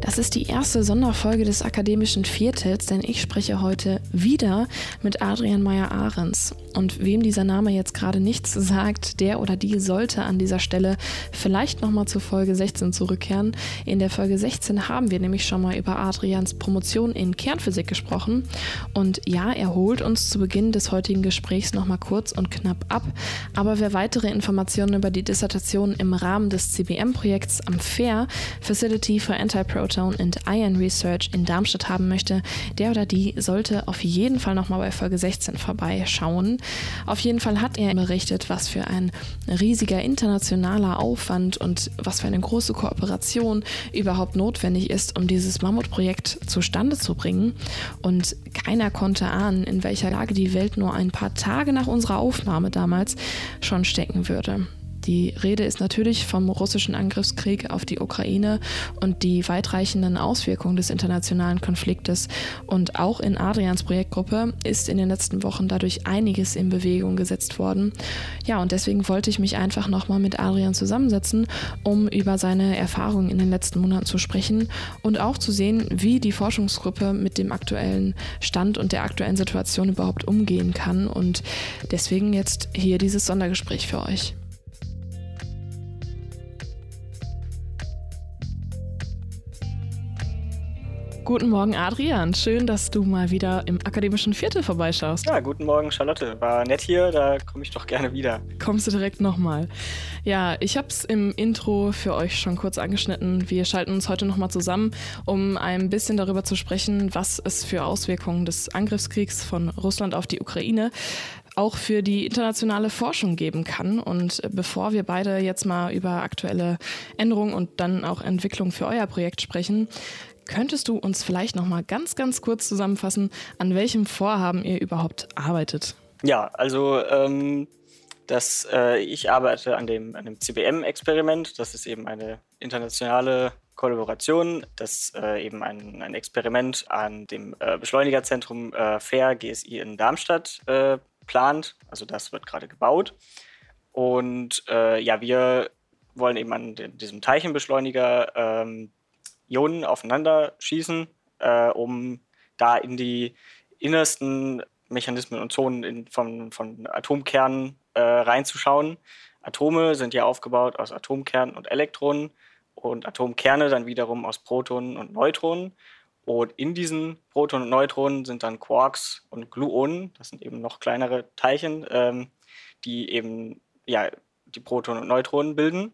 Das ist die erste Sonderfolge des akademischen Viertels, denn ich spreche heute wieder mit Adrian Meyer-Ahrens. Und wem dieser Name jetzt gerade nichts sagt, der oder die sollte an dieser Stelle vielleicht nochmal zur Folge 16 zurückkehren. In der Folge 16 haben wir nämlich schon mal über Adrians Promotion in Kernphysik gesprochen. Und ja, er holt uns zu Beginn des heutigen Gesprächs nochmal kurz und knapp ab. Aber wer weitere Informationen über die Dissertation im Rahmen des CBM-Projekts am FAIR, Facility for Anti-Proton and Ion Research in Darmstadt haben möchte, der oder die sollte auf jeden Fall nochmal bei Folge 16 vorbeischauen. Auf jeden Fall hat er berichtet, was für ein riesiger internationaler Aufwand und was für eine große Kooperation überhaupt notwendig ist, um dieses Mammutprojekt zustande zu bringen. Und keiner konnte ahnen, in welcher Lage die Welt nur ein paar Tage nach unserer Aufnahme damals schon stecken würde. Die Rede ist natürlich vom russischen Angriffskrieg auf die Ukraine und die weitreichenden Auswirkungen des internationalen Konfliktes. Und auch in Adrians Projektgruppe ist in den letzten Wochen dadurch einiges in Bewegung gesetzt worden. Ja, und deswegen wollte ich mich einfach nochmal mit Adrian zusammensetzen, um über seine Erfahrungen in den letzten Monaten zu sprechen und auch zu sehen, wie die Forschungsgruppe mit dem aktuellen Stand und der aktuellen Situation überhaupt umgehen kann. Und deswegen jetzt hier dieses Sondergespräch für euch. Guten Morgen, Adrian. Schön, dass du mal wieder im akademischen Viertel vorbeischaust. Ja, guten Morgen, Charlotte. War nett hier, da komme ich doch gerne wieder. Kommst du direkt nochmal. Ja, ich habe es im Intro für euch schon kurz angeschnitten. Wir schalten uns heute nochmal zusammen, um ein bisschen darüber zu sprechen, was es für Auswirkungen des Angriffskriegs von Russland auf die Ukraine auch für die internationale Forschung geben kann. Und bevor wir beide jetzt mal über aktuelle Änderungen und dann auch Entwicklung für euer Projekt sprechen, Könntest du uns vielleicht noch mal ganz, ganz kurz zusammenfassen, an welchem Vorhaben ihr überhaupt arbeitet? Ja, also ähm, das, äh, ich arbeite an dem, an dem CBM-Experiment. Das ist eben eine internationale Kollaboration, das äh, eben ein, ein Experiment an dem äh, Beschleunigerzentrum äh, FAIR GSI in Darmstadt äh, plant. Also das wird gerade gebaut. Und äh, ja, wir wollen eben an diesem Teilchenbeschleuniger ähm, Ionen aufeinander schießen, äh, um da in die innersten Mechanismen und Zonen in, von, von Atomkernen äh, reinzuschauen. Atome sind ja aufgebaut aus Atomkernen und Elektronen und Atomkerne dann wiederum aus Protonen und Neutronen. Und in diesen Protonen und Neutronen sind dann Quarks und Gluonen, das sind eben noch kleinere Teilchen, ähm, die eben ja, die Protonen und Neutronen bilden.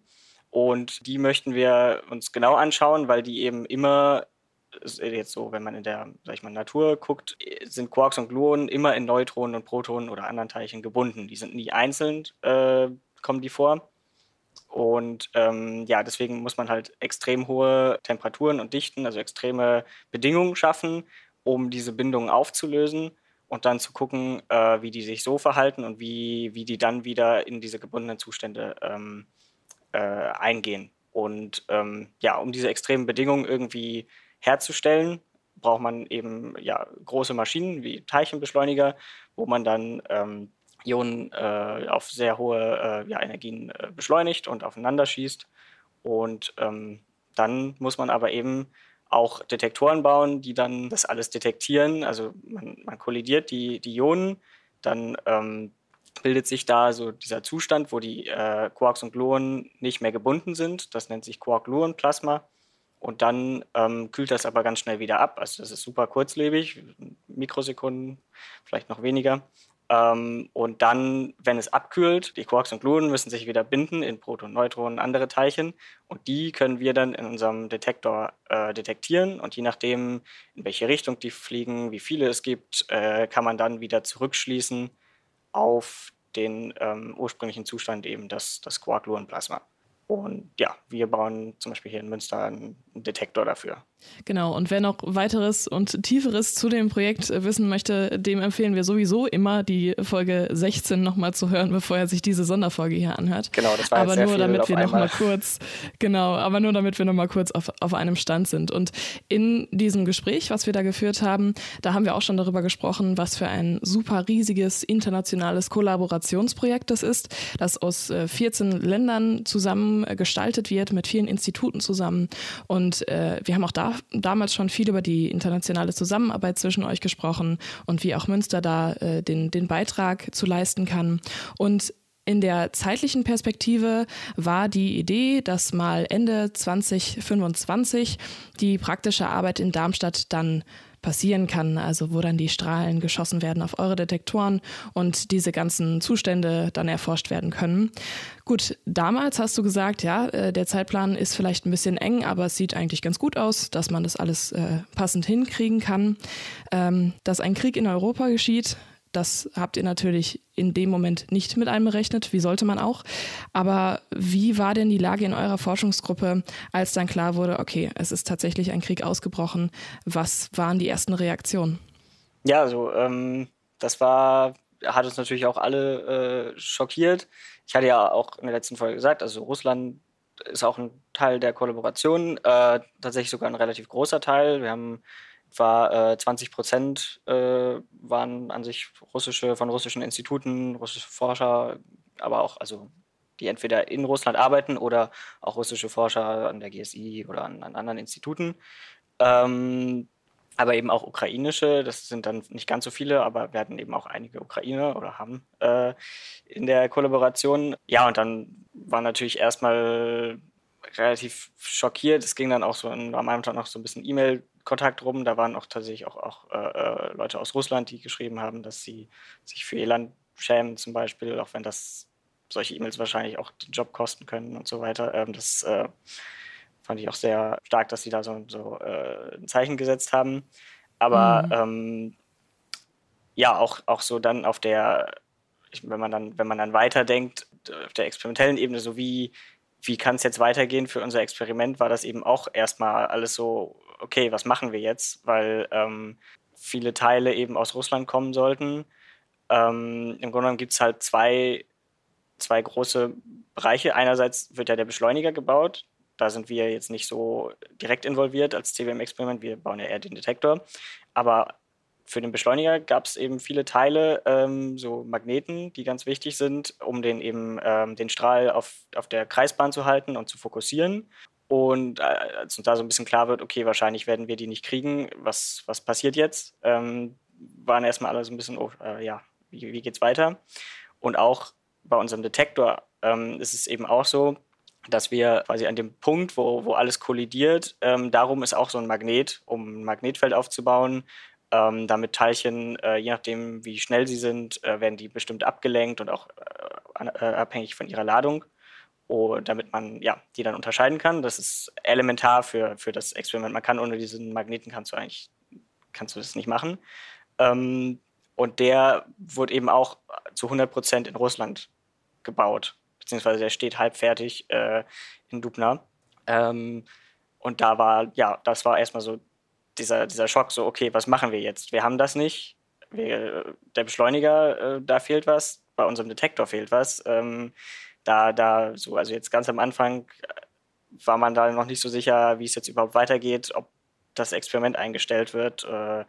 Und die möchten wir uns genau anschauen, weil die eben immer, jetzt so, wenn man in der, sag ich mal, Natur guckt, sind Quarks und Gluonen immer in Neutronen und Protonen oder anderen Teilchen gebunden. Die sind nie einzeln, äh, kommen die vor. Und ähm, ja, deswegen muss man halt extrem hohe Temperaturen und Dichten, also extreme Bedingungen schaffen, um diese Bindungen aufzulösen und dann zu gucken, äh, wie die sich so verhalten und wie, wie die dann wieder in diese gebundenen Zustände ähm, äh, eingehen. Und ähm, ja, um diese extremen Bedingungen irgendwie herzustellen, braucht man eben ja, große Maschinen wie Teilchenbeschleuniger, wo man dann ähm, Ionen äh, auf sehr hohe äh, ja, Energien äh, beschleunigt und aufeinander schießt. Und ähm, dann muss man aber eben auch Detektoren bauen, die dann das alles detektieren. Also man, man kollidiert die, die Ionen, dann ähm, bildet sich da so dieser Zustand, wo die äh, Quarks und Gluonen nicht mehr gebunden sind. Das nennt sich Quark-Gluon-Plasma. Und dann ähm, kühlt das aber ganz schnell wieder ab. Also das ist super kurzlebig, Mikrosekunden, vielleicht noch weniger. Ähm, und dann, wenn es abkühlt, die Quarks und Gluonen müssen sich wieder binden in Protonen, Neutronen, andere Teilchen. Und die können wir dann in unserem Detektor äh, detektieren. Und je nachdem, in welche Richtung die fliegen, wie viele es gibt, äh, kann man dann wieder zurückschließen auf den ähm, ursprünglichen Zustand eben das, das Quark-Gluon-Plasma. Und ja, wir bauen zum Beispiel hier in Münster einen Detektor dafür. Genau, und wer noch weiteres und tieferes zu dem Projekt wissen möchte, dem empfehlen wir sowieso immer die Folge 16 nochmal zu hören, bevor er sich diese Sonderfolge hier anhört. Genau, das war aber nur damit wir nochmal kurz, genau, aber nur damit wir nochmal kurz auf, auf einem Stand sind. Und in diesem Gespräch, was wir da geführt haben, da haben wir auch schon darüber gesprochen, was für ein super riesiges internationales Kollaborationsprojekt das ist, das aus äh, 14 Ländern zusammen äh, gestaltet wird, mit vielen Instituten zusammen. Und äh, wir haben auch da damals schon viel über die internationale Zusammenarbeit zwischen euch gesprochen und wie auch Münster da äh, den, den Beitrag zu leisten kann. Und in der zeitlichen Perspektive war die Idee, dass mal Ende 2025 die praktische Arbeit in Darmstadt dann passieren kann, also wo dann die Strahlen geschossen werden auf eure Detektoren und diese ganzen Zustände dann erforscht werden können. Gut, damals hast du gesagt, ja, äh, der Zeitplan ist vielleicht ein bisschen eng, aber es sieht eigentlich ganz gut aus, dass man das alles äh, passend hinkriegen kann. Ähm, dass ein Krieg in Europa geschieht, das habt ihr natürlich in dem Moment nicht mit einberechnet, wie sollte man auch. Aber wie war denn die Lage in eurer Forschungsgruppe, als dann klar wurde, okay, es ist tatsächlich ein Krieg ausgebrochen? Was waren die ersten Reaktionen? Ja, also ähm, das war, hat uns natürlich auch alle äh, schockiert. Ich hatte ja auch in der letzten Folge gesagt, also Russland ist auch ein Teil der Kollaboration, äh, tatsächlich sogar ein relativ großer Teil. Wir haben etwa äh, 20 Prozent äh, waren an sich russische, von russischen Instituten, russische Forscher, aber auch, also die entweder in Russland arbeiten oder auch russische Forscher an der GSI oder an, an anderen Instituten. Ähm, aber eben auch ukrainische, das sind dann nicht ganz so viele, aber werden eben auch einige Ukrainer oder haben äh, in der Kollaboration. Ja, und dann war natürlich erstmal relativ schockiert. Es ging dann auch so am Anfang noch so ein bisschen E-Mail-Kontakt rum. Da waren auch tatsächlich auch, auch äh, Leute aus Russland, die geschrieben haben, dass sie sich für ihr Land schämen, zum Beispiel, auch wenn das solche E-Mails wahrscheinlich auch den Job kosten können und so weiter. Ähm, das äh, fand ich auch sehr stark, dass sie da so, so äh, ein Zeichen gesetzt haben. Aber mhm. ähm, ja, auch, auch so dann auf der, wenn man dann, wenn man dann weiterdenkt, auf der experimentellen Ebene, so wie, wie kann es jetzt weitergehen für unser Experiment, war das eben auch erstmal alles so, okay, was machen wir jetzt? Weil ähm, viele Teile eben aus Russland kommen sollten. Ähm, Im Grunde genommen gibt es halt zwei, zwei große Bereiche. Einerseits wird ja der Beschleuniger gebaut, da sind wir jetzt nicht so direkt involviert als CWM-Experiment. Wir bauen ja eher den Detektor. Aber für den Beschleuniger gab es eben viele Teile, ähm, so Magneten, die ganz wichtig sind, um den eben ähm, den Strahl auf, auf der Kreisbahn zu halten und zu fokussieren. Und äh, als uns da so ein bisschen klar wird, okay, wahrscheinlich werden wir die nicht kriegen, was, was passiert jetzt, ähm, waren erstmal alle so ein bisschen, oh, äh, ja, wie, wie geht's weiter? Und auch bei unserem Detektor ähm, ist es eben auch so, dass wir quasi an dem Punkt, wo, wo alles kollidiert, ähm, darum ist auch so ein Magnet, um ein Magnetfeld aufzubauen, ähm, damit Teilchen, äh, je nachdem wie schnell sie sind, äh, werden die bestimmt abgelenkt und auch äh, abhängig von ihrer Ladung, oh, damit man ja, die dann unterscheiden kann. Das ist elementar für, für das Experiment. Man kann ohne diesen Magneten kannst du eigentlich kannst du das nicht machen. Ähm, und der wurde eben auch zu 100 Prozent in Russland gebaut beziehungsweise der steht halb fertig äh, in Dubna. Ähm, und da war, ja, das war erstmal so dieser, dieser Schock, so, okay, was machen wir jetzt? Wir haben das nicht. Wir, der Beschleuniger, äh, da fehlt was, bei unserem Detektor fehlt was. Ähm, da, da, so, also jetzt ganz am Anfang äh, war man da noch nicht so sicher, wie es jetzt überhaupt weitergeht, ob das Experiment eingestellt wird äh,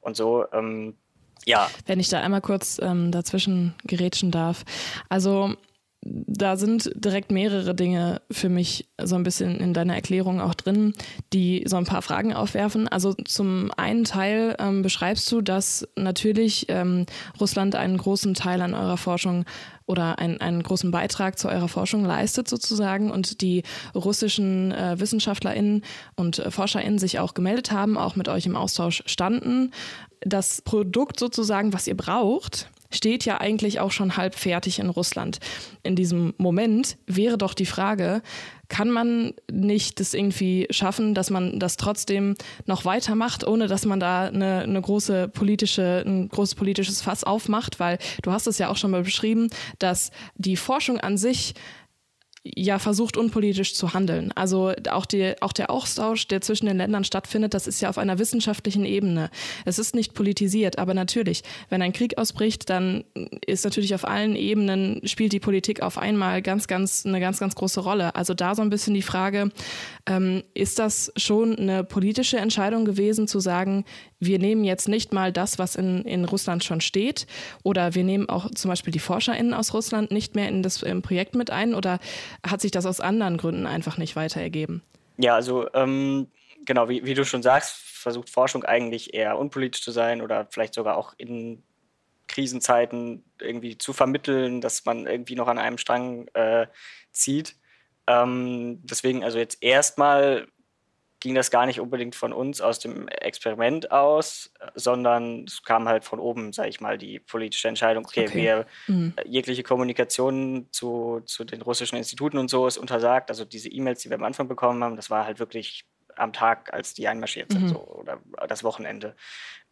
und so. Ähm, ja. Wenn ich da einmal kurz ähm, dazwischen gerätschen darf. Also da sind direkt mehrere Dinge für mich so ein bisschen in deiner Erklärung auch drin, die so ein paar Fragen aufwerfen. Also zum einen Teil ähm, beschreibst du, dass natürlich ähm, Russland einen großen Teil an eurer Forschung oder ein, einen großen Beitrag zu eurer Forschung leistet sozusagen und die russischen äh, WissenschaftlerInnen und äh, ForscherInnen sich auch gemeldet haben, auch mit euch im Austausch standen. Das Produkt sozusagen, was ihr braucht, steht ja eigentlich auch schon halb fertig in Russland. In diesem Moment wäre doch die Frage, kann man nicht das irgendwie schaffen, dass man das trotzdem noch weitermacht, ohne dass man da eine, eine große politische, ein großes politisches Fass aufmacht? Weil du hast es ja auch schon mal beschrieben, dass die Forschung an sich ja versucht, unpolitisch zu handeln. Also auch, die, auch der Austausch, der zwischen den Ländern stattfindet, das ist ja auf einer wissenschaftlichen Ebene. Es ist nicht politisiert, aber natürlich, wenn ein Krieg ausbricht, dann ist natürlich auf allen Ebenen, spielt die Politik auf einmal ganz, ganz, eine ganz, ganz große Rolle. Also da so ein bisschen die Frage, ähm, ist das schon eine politische Entscheidung gewesen, zu sagen, wir nehmen jetzt nicht mal das, was in, in Russland schon steht, oder wir nehmen auch zum Beispiel die ForscherInnen aus Russland nicht mehr in das Projekt mit ein, oder hat sich das aus anderen Gründen einfach nicht weiter ergeben? Ja, also ähm, genau, wie, wie du schon sagst, versucht Forschung eigentlich eher unpolitisch zu sein oder vielleicht sogar auch in Krisenzeiten irgendwie zu vermitteln, dass man irgendwie noch an einem Strang äh, zieht. Ähm, deswegen also jetzt erstmal ging das gar nicht unbedingt von uns aus dem Experiment aus, sondern es kam halt von oben, sage ich mal, die politische Entscheidung, okay, okay. wir mhm. jegliche Kommunikation zu, zu den russischen Instituten und so ist untersagt. Also diese E-Mails, die wir am Anfang bekommen haben, das war halt wirklich am Tag, als die einmarschiert sind, mhm. so, oder das Wochenende.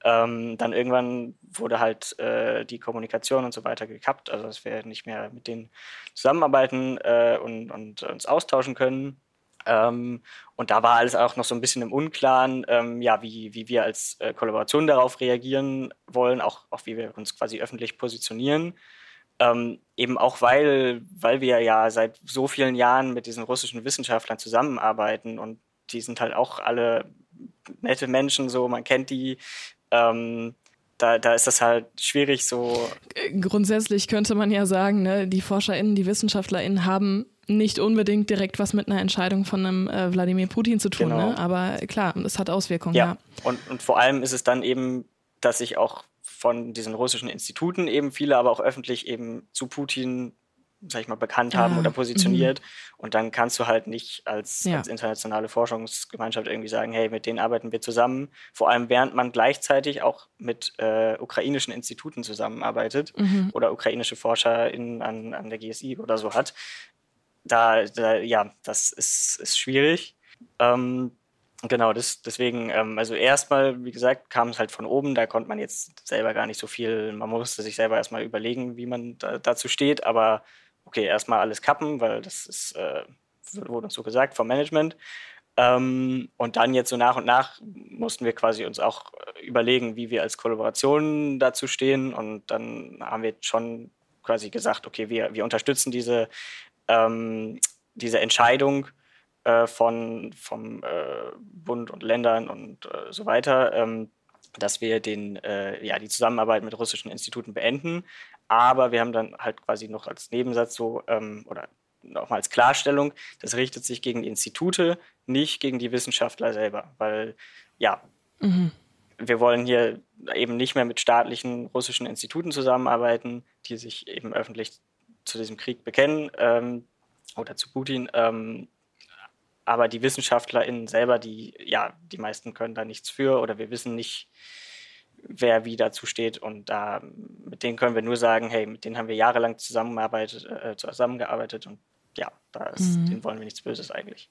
Ähm, dann irgendwann wurde halt äh, die Kommunikation und so weiter gekappt, also dass wir nicht mehr mit denen zusammenarbeiten äh, und, und uns austauschen können. Ähm, und da war alles auch noch so ein bisschen im Unklaren, ähm, ja, wie, wie wir als äh, Kollaboration darauf reagieren wollen, auch, auch wie wir uns quasi öffentlich positionieren. Ähm, eben auch weil, weil wir ja seit so vielen Jahren mit diesen russischen Wissenschaftlern zusammenarbeiten und die sind halt auch alle nette Menschen, so man kennt die. Ähm, da, da ist das halt schwierig so. Grundsätzlich könnte man ja sagen, ne, die ForscherInnen, die WissenschaftlerInnen haben nicht unbedingt direkt was mit einer Entscheidung von einem äh, Wladimir Putin zu tun, genau. ne? aber klar, es hat Auswirkungen. Ja, ja. Und, und vor allem ist es dann eben, dass sich auch von diesen russischen Instituten eben viele, aber auch öffentlich eben zu Putin sag ich mal, bekannt haben ah, oder positioniert. Mhm. Und dann kannst du halt nicht als, ja. als, internationale Forschungsgemeinschaft irgendwie sagen, hey, mit denen arbeiten wir zusammen. Vor allem während man gleichzeitig auch mit äh, ukrainischen Instituten zusammenarbeitet mhm. oder ukrainische Forscher in, an, an der GSI oder so hat. Da, da ja, das ist, ist schwierig. Ähm, Genau, das, deswegen, ähm, also erstmal, wie gesagt, kam es halt von oben, da konnte man jetzt selber gar nicht so viel, man musste sich selber erstmal überlegen, wie man da, dazu steht, aber okay, erstmal alles kappen, weil das ist, äh, wurde uns so gesagt vom Management. Ähm, und dann jetzt so nach und nach mussten wir quasi uns auch überlegen, wie wir als Kollaboration dazu stehen. Und dann haben wir schon quasi gesagt, okay, wir, wir unterstützen diese, ähm, diese Entscheidung äh, von, vom äh, Bund und Ländern und äh, so weiter, ähm, dass wir den, äh, ja, die Zusammenarbeit mit russischen Instituten beenden. Aber wir haben dann halt quasi noch als Nebensatz so ähm, oder nochmal als Klarstellung, das richtet sich gegen die Institute, nicht gegen die Wissenschaftler selber, weil ja, mhm. wir wollen hier eben nicht mehr mit staatlichen russischen Instituten zusammenarbeiten, die sich eben öffentlich zu diesem Krieg bekennen ähm, oder zu Putin. Ähm, aber die WissenschaftlerInnen selber, die, ja, die meisten können da nichts für oder wir wissen nicht, wer wie dazu steht. Und da mit denen können wir nur sagen, hey, mit denen haben wir jahrelang zusammengearbeitet, äh, zusammengearbeitet und ja, da ist, mhm. denen wollen wir nichts Böses eigentlich.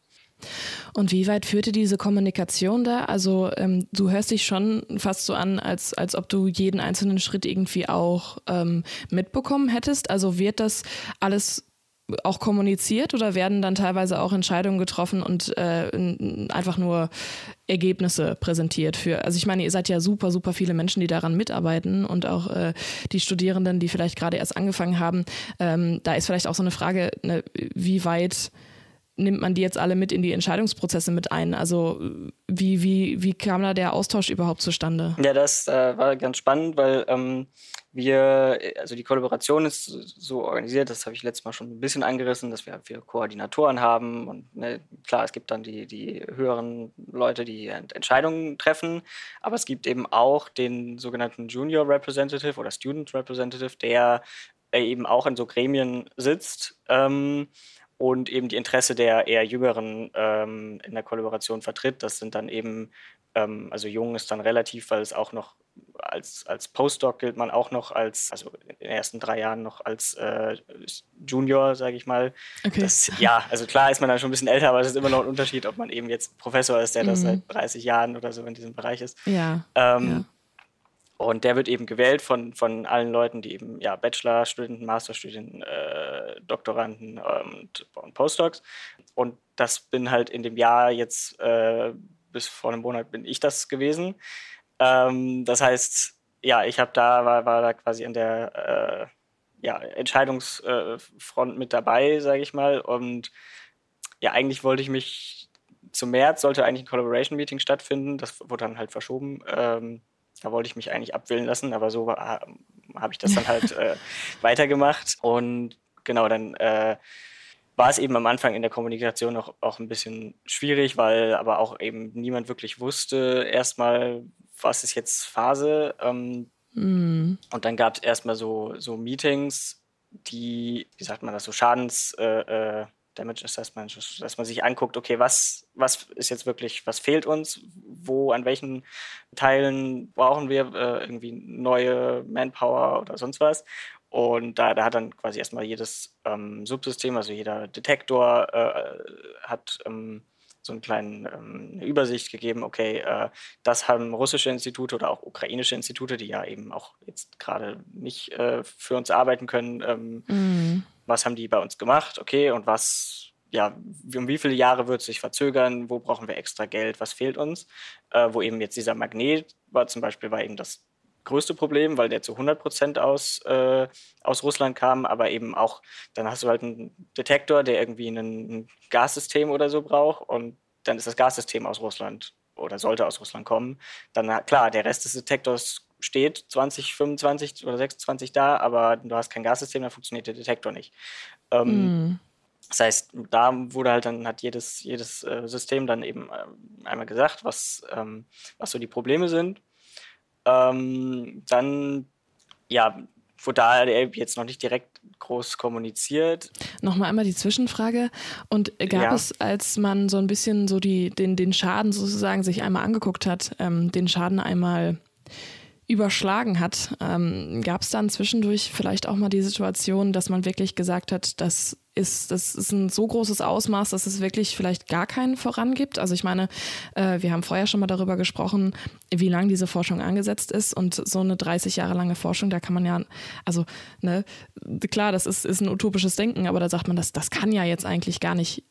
Und wie weit führte diese Kommunikation da? Also ähm, du hörst dich schon fast so an, als, als ob du jeden einzelnen Schritt irgendwie auch ähm, mitbekommen hättest. Also wird das alles auch kommuniziert oder werden dann teilweise auch Entscheidungen getroffen und äh, einfach nur Ergebnisse präsentiert für, also ich meine, ihr seid ja super, super viele Menschen, die daran mitarbeiten und auch äh, die Studierenden, die vielleicht gerade erst angefangen haben. Ähm, da ist vielleicht auch so eine Frage, ne, wie weit nimmt man die jetzt alle mit in die Entscheidungsprozesse mit ein? Also wie, wie, wie kam da der Austausch überhaupt zustande? Ja, das äh, war ganz spannend, weil ähm, wir, also die Kollaboration ist so organisiert, das habe ich letztes Mal schon ein bisschen angerissen, dass wir, wir Koordinatoren haben und ne, klar, es gibt dann die, die höheren Leute, die Entscheidungen treffen, aber es gibt eben auch den sogenannten Junior Representative oder Student Representative, der eben auch in so Gremien sitzt. Ähm, und eben die Interesse der eher Jüngeren ähm, in der Kollaboration vertritt. Das sind dann eben, ähm, also jung ist dann relativ, weil es auch noch als, als Postdoc gilt man auch noch als, also in den ersten drei Jahren noch als äh, Junior, sage ich mal. Okay. Das, ja, also klar ist man dann schon ein bisschen älter, aber es ist immer noch ein Unterschied, ob man eben jetzt Professor ist, der mhm. das seit 30 Jahren oder so in diesem Bereich ist. Ja. Ähm, ja. Und der wird eben gewählt von, von allen Leuten, die eben ja, Bachelorstudenten, Masterstudenten, äh, Doktoranden und, und, Postdocs. Und das bin halt in dem Jahr jetzt, äh, bis vor einem Monat bin ich das gewesen. Ähm, das heißt, ja, ich habe da, war, war da quasi an der äh, ja, Entscheidungsfront mit dabei, sage ich mal. Und ja, eigentlich wollte ich mich zum März sollte eigentlich ein Collaboration-Meeting stattfinden. Das wurde dann halt verschoben. Ähm, da wollte ich mich eigentlich abwählen lassen, aber so habe ich das dann halt äh, weitergemacht. Und genau, dann äh, war es eben am Anfang in der Kommunikation noch auch ein bisschen schwierig, weil aber auch eben niemand wirklich wusste erstmal, was ist jetzt Phase. Ähm, mm. Und dann gab es erstmal so, so Meetings, die, wie sagt man das, so Schadens, äh, äh Damage Assessment, dass man sich anguckt, okay, was, was ist jetzt wirklich, was fehlt uns, wo, an welchen Teilen brauchen wir äh, irgendwie neue Manpower oder sonst was. Und da, da hat dann quasi erstmal jedes ähm, Subsystem, also jeder Detektor äh, hat ähm, so einen kleinen, ähm, Übersicht gegeben, okay, äh, das haben russische Institute oder auch ukrainische Institute, die ja eben auch jetzt gerade nicht äh, für uns arbeiten können. Ähm, mhm. Was haben die bei uns gemacht? Okay, und was, ja, um wie viele Jahre wird es sich verzögern? Wo brauchen wir extra Geld? Was fehlt uns? Äh, wo eben jetzt dieser Magnet war, zum Beispiel, war eben das größte Problem, weil der zu 100 Prozent aus, äh, aus Russland kam, aber eben auch, dann hast du halt einen Detektor, der irgendwie ein Gassystem oder so braucht und dann ist das Gassystem aus Russland oder sollte aus Russland kommen. Dann, klar, der Rest des Detektors steht 2025 oder 26 da, aber du hast kein Gassystem, dann funktioniert der Detektor nicht. Ähm, mm. Das heißt, da wurde halt dann, hat jedes, jedes äh, System dann eben äh, einmal gesagt, was, ähm, was so die Probleme sind. Ähm, dann, ja, wurde da jetzt noch nicht direkt groß kommuniziert. Nochmal einmal die Zwischenfrage. Und gab ja. es, als man so ein bisschen so die, den, den Schaden sozusagen sich einmal angeguckt hat, ähm, den Schaden einmal überschlagen hat, ähm, gab es dann zwischendurch vielleicht auch mal die Situation, dass man wirklich gesagt hat, das ist, das ist ein so großes Ausmaß, dass es wirklich vielleicht gar keinen vorangibt. Also ich meine, äh, wir haben vorher schon mal darüber gesprochen, wie lang diese Forschung angesetzt ist und so eine 30 Jahre lange Forschung, da kann man ja, also ne, klar, das ist, ist ein utopisches Denken, aber da sagt man, das, das kann ja jetzt eigentlich gar nicht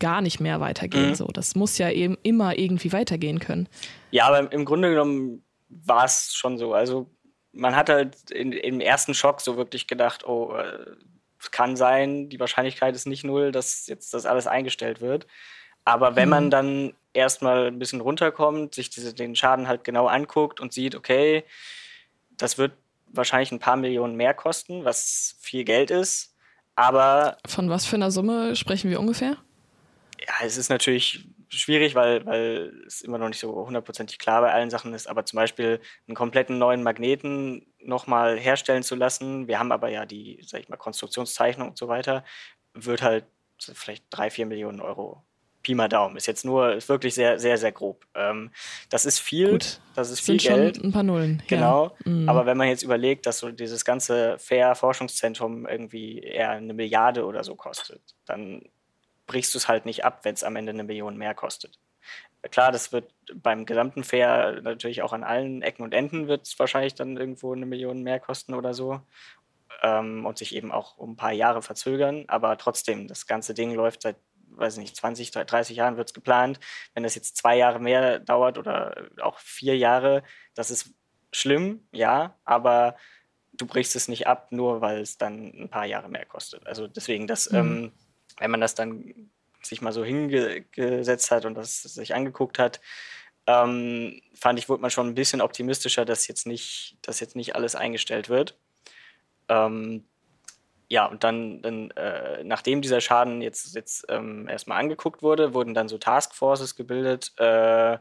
gar nicht mehr weitergehen. Mhm. So, das muss ja eben immer irgendwie weitergehen können. Ja, aber im Grunde genommen war es schon so. Also man hat halt in, im ersten Schock so wirklich gedacht, oh, äh, es kann sein, die Wahrscheinlichkeit ist nicht null, dass jetzt das alles eingestellt wird. Aber wenn man mhm. dann erstmal ein bisschen runterkommt, sich diese, den Schaden halt genau anguckt und sieht, okay, das wird wahrscheinlich ein paar Millionen mehr kosten, was viel Geld ist. Aber. Von was für einer Summe sprechen wir ungefähr? Ja, es ist natürlich schwierig, weil, weil es immer noch nicht so hundertprozentig klar bei allen Sachen ist. Aber zum Beispiel einen kompletten neuen Magneten nochmal herstellen zu lassen, wir haben aber ja die, sag ich mal, Konstruktionszeichnung und so weiter, wird halt vielleicht drei, vier Millionen Euro. Pi mal Daumen. Ist jetzt nur, ist wirklich sehr, sehr, sehr grob. Ähm, das ist viel. Gut. Das ist viel Sind Geld. Schon ein paar Nullen. Genau. Ja. Mhm. Aber wenn man jetzt überlegt, dass so dieses ganze Fair-Forschungszentrum irgendwie eher eine Milliarde oder so kostet, dann brichst du es halt nicht ab, wenn es am Ende eine Million mehr kostet. Klar, das wird beim gesamten Fair natürlich auch an allen Ecken und Enden wird es wahrscheinlich dann irgendwo eine Million mehr kosten oder so ähm, und sich eben auch um ein paar Jahre verzögern. Aber trotzdem, das ganze Ding läuft seit, weiß nicht, 20, 30 Jahren wird es geplant. Wenn das jetzt zwei Jahre mehr dauert oder auch vier Jahre, das ist schlimm, ja, aber du brichst es nicht ab, nur weil es dann ein paar Jahre mehr kostet. Also deswegen, das mhm. ähm, wenn man das dann sich mal so hingesetzt hat und das sich angeguckt hat, ähm, fand ich, wurde man schon ein bisschen optimistischer, dass jetzt nicht, dass jetzt nicht alles eingestellt wird. Ähm, ja, und dann, dann äh, nachdem dieser Schaden jetzt, jetzt ähm, erstmal angeguckt wurde, wurden dann so Taskforces gebildet, äh,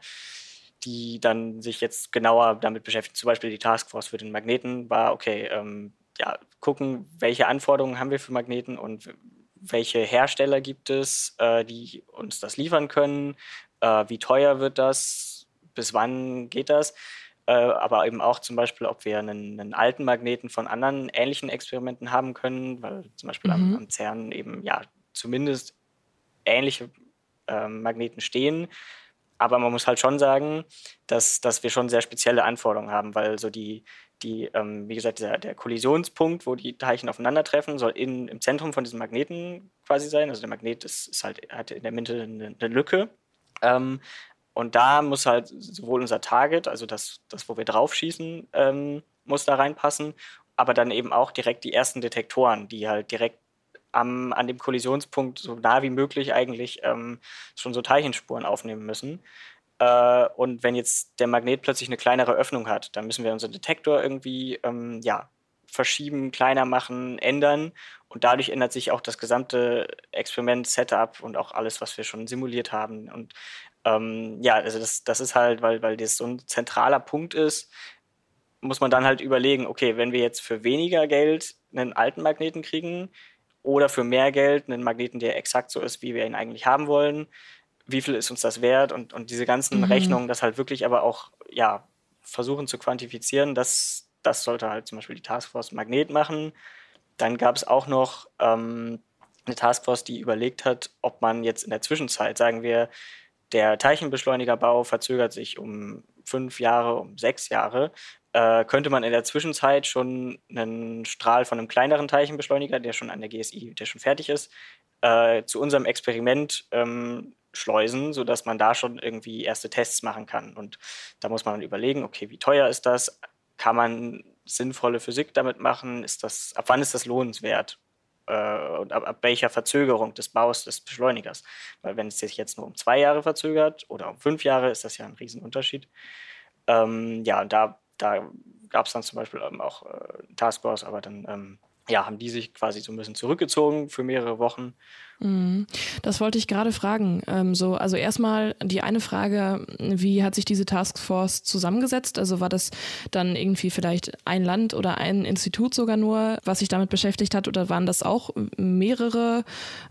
die dann sich jetzt genauer damit beschäftigen. Zum Beispiel die Taskforce für den Magneten war, okay, ähm, ja, gucken, welche Anforderungen haben wir für Magneten und welche Hersteller gibt es, äh, die uns das liefern können, äh, wie teuer wird das, bis wann geht das, äh, aber eben auch zum Beispiel, ob wir einen, einen, alten Magneten von anderen ähnlichen Experimenten haben können, weil zum Beispiel mhm. am, am, CERN eben ja zumindest ähnliche ähm, Magneten stehen. aber man muss halt schon sagen, dass, dass wir schon sehr spezielle Anforderungen haben, weil so die, die ähm, wie gesagt, der, der, Kollisionspunkt, wo die Teilchen aufeinandertreffen, soll in, im Zentrum von diesem Magneten quasi sein. Also der Magnet ist, ist halt, hat in der Mitte eine, eine Lücke. Ähm, und da muss halt sowohl unser Target, also das, das wo wir drauf schießen, ähm, muss da reinpassen, aber dann eben auch direkt die ersten Detektoren, die halt direkt am, an dem Kollisionspunkt so nah wie möglich eigentlich ähm, schon so Teilchenspuren aufnehmen müssen. Äh, und wenn jetzt der Magnet plötzlich eine kleinere Öffnung hat, dann müssen wir unseren Detektor irgendwie ähm, ja, verschieben, kleiner machen, ändern. Und dadurch ändert sich auch das gesamte Experiment-Setup und auch alles, was wir schon simuliert haben. Und ähm, ja, also das, das ist halt, weil, weil das so ein zentraler Punkt ist, muss man dann halt überlegen, okay, wenn wir jetzt für weniger Geld einen alten Magneten kriegen, oder für mehr Geld einen Magneten, der exakt so ist, wie wir ihn eigentlich haben wollen. Wie viel ist uns das wert? Und, und diese ganzen mhm. Rechnungen, das halt wirklich aber auch ja, versuchen zu quantifizieren, das, das sollte halt zum Beispiel die Taskforce Magnet machen. Dann gab es auch noch ähm, eine Taskforce, die überlegt hat, ob man jetzt in der Zwischenzeit, sagen wir, der Teilchenbeschleunigerbau verzögert sich um fünf Jahre, um sechs Jahre, äh, könnte man in der Zwischenzeit schon einen Strahl von einem kleineren Teilchenbeschleuniger, der schon an der GSI, der schon fertig ist, äh, zu unserem Experiment ähm, schleusen, sodass man da schon irgendwie erste Tests machen kann. Und da muss man überlegen, okay, wie teuer ist das? Kann man sinnvolle Physik damit machen? Ist das, ab wann ist das lohnenswert? Äh, und ab, ab, welcher Verzögerung des Baus des Beschleunigers? Weil wenn es sich jetzt nur um zwei Jahre verzögert oder um fünf Jahre, ist das ja ein Riesenunterschied. Ähm, ja, und da da gab es dann zum Beispiel ähm, auch äh, Taskforce, aber dann ähm, ja, haben die sich quasi so ein bisschen zurückgezogen für mehrere Wochen. Mhm. Das wollte ich gerade fragen. Ähm, so, also erstmal die eine Frage, wie hat sich diese Taskforce zusammengesetzt? Also war das dann irgendwie vielleicht ein Land oder ein Institut sogar nur, was sich damit beschäftigt hat, oder waren das auch mehrere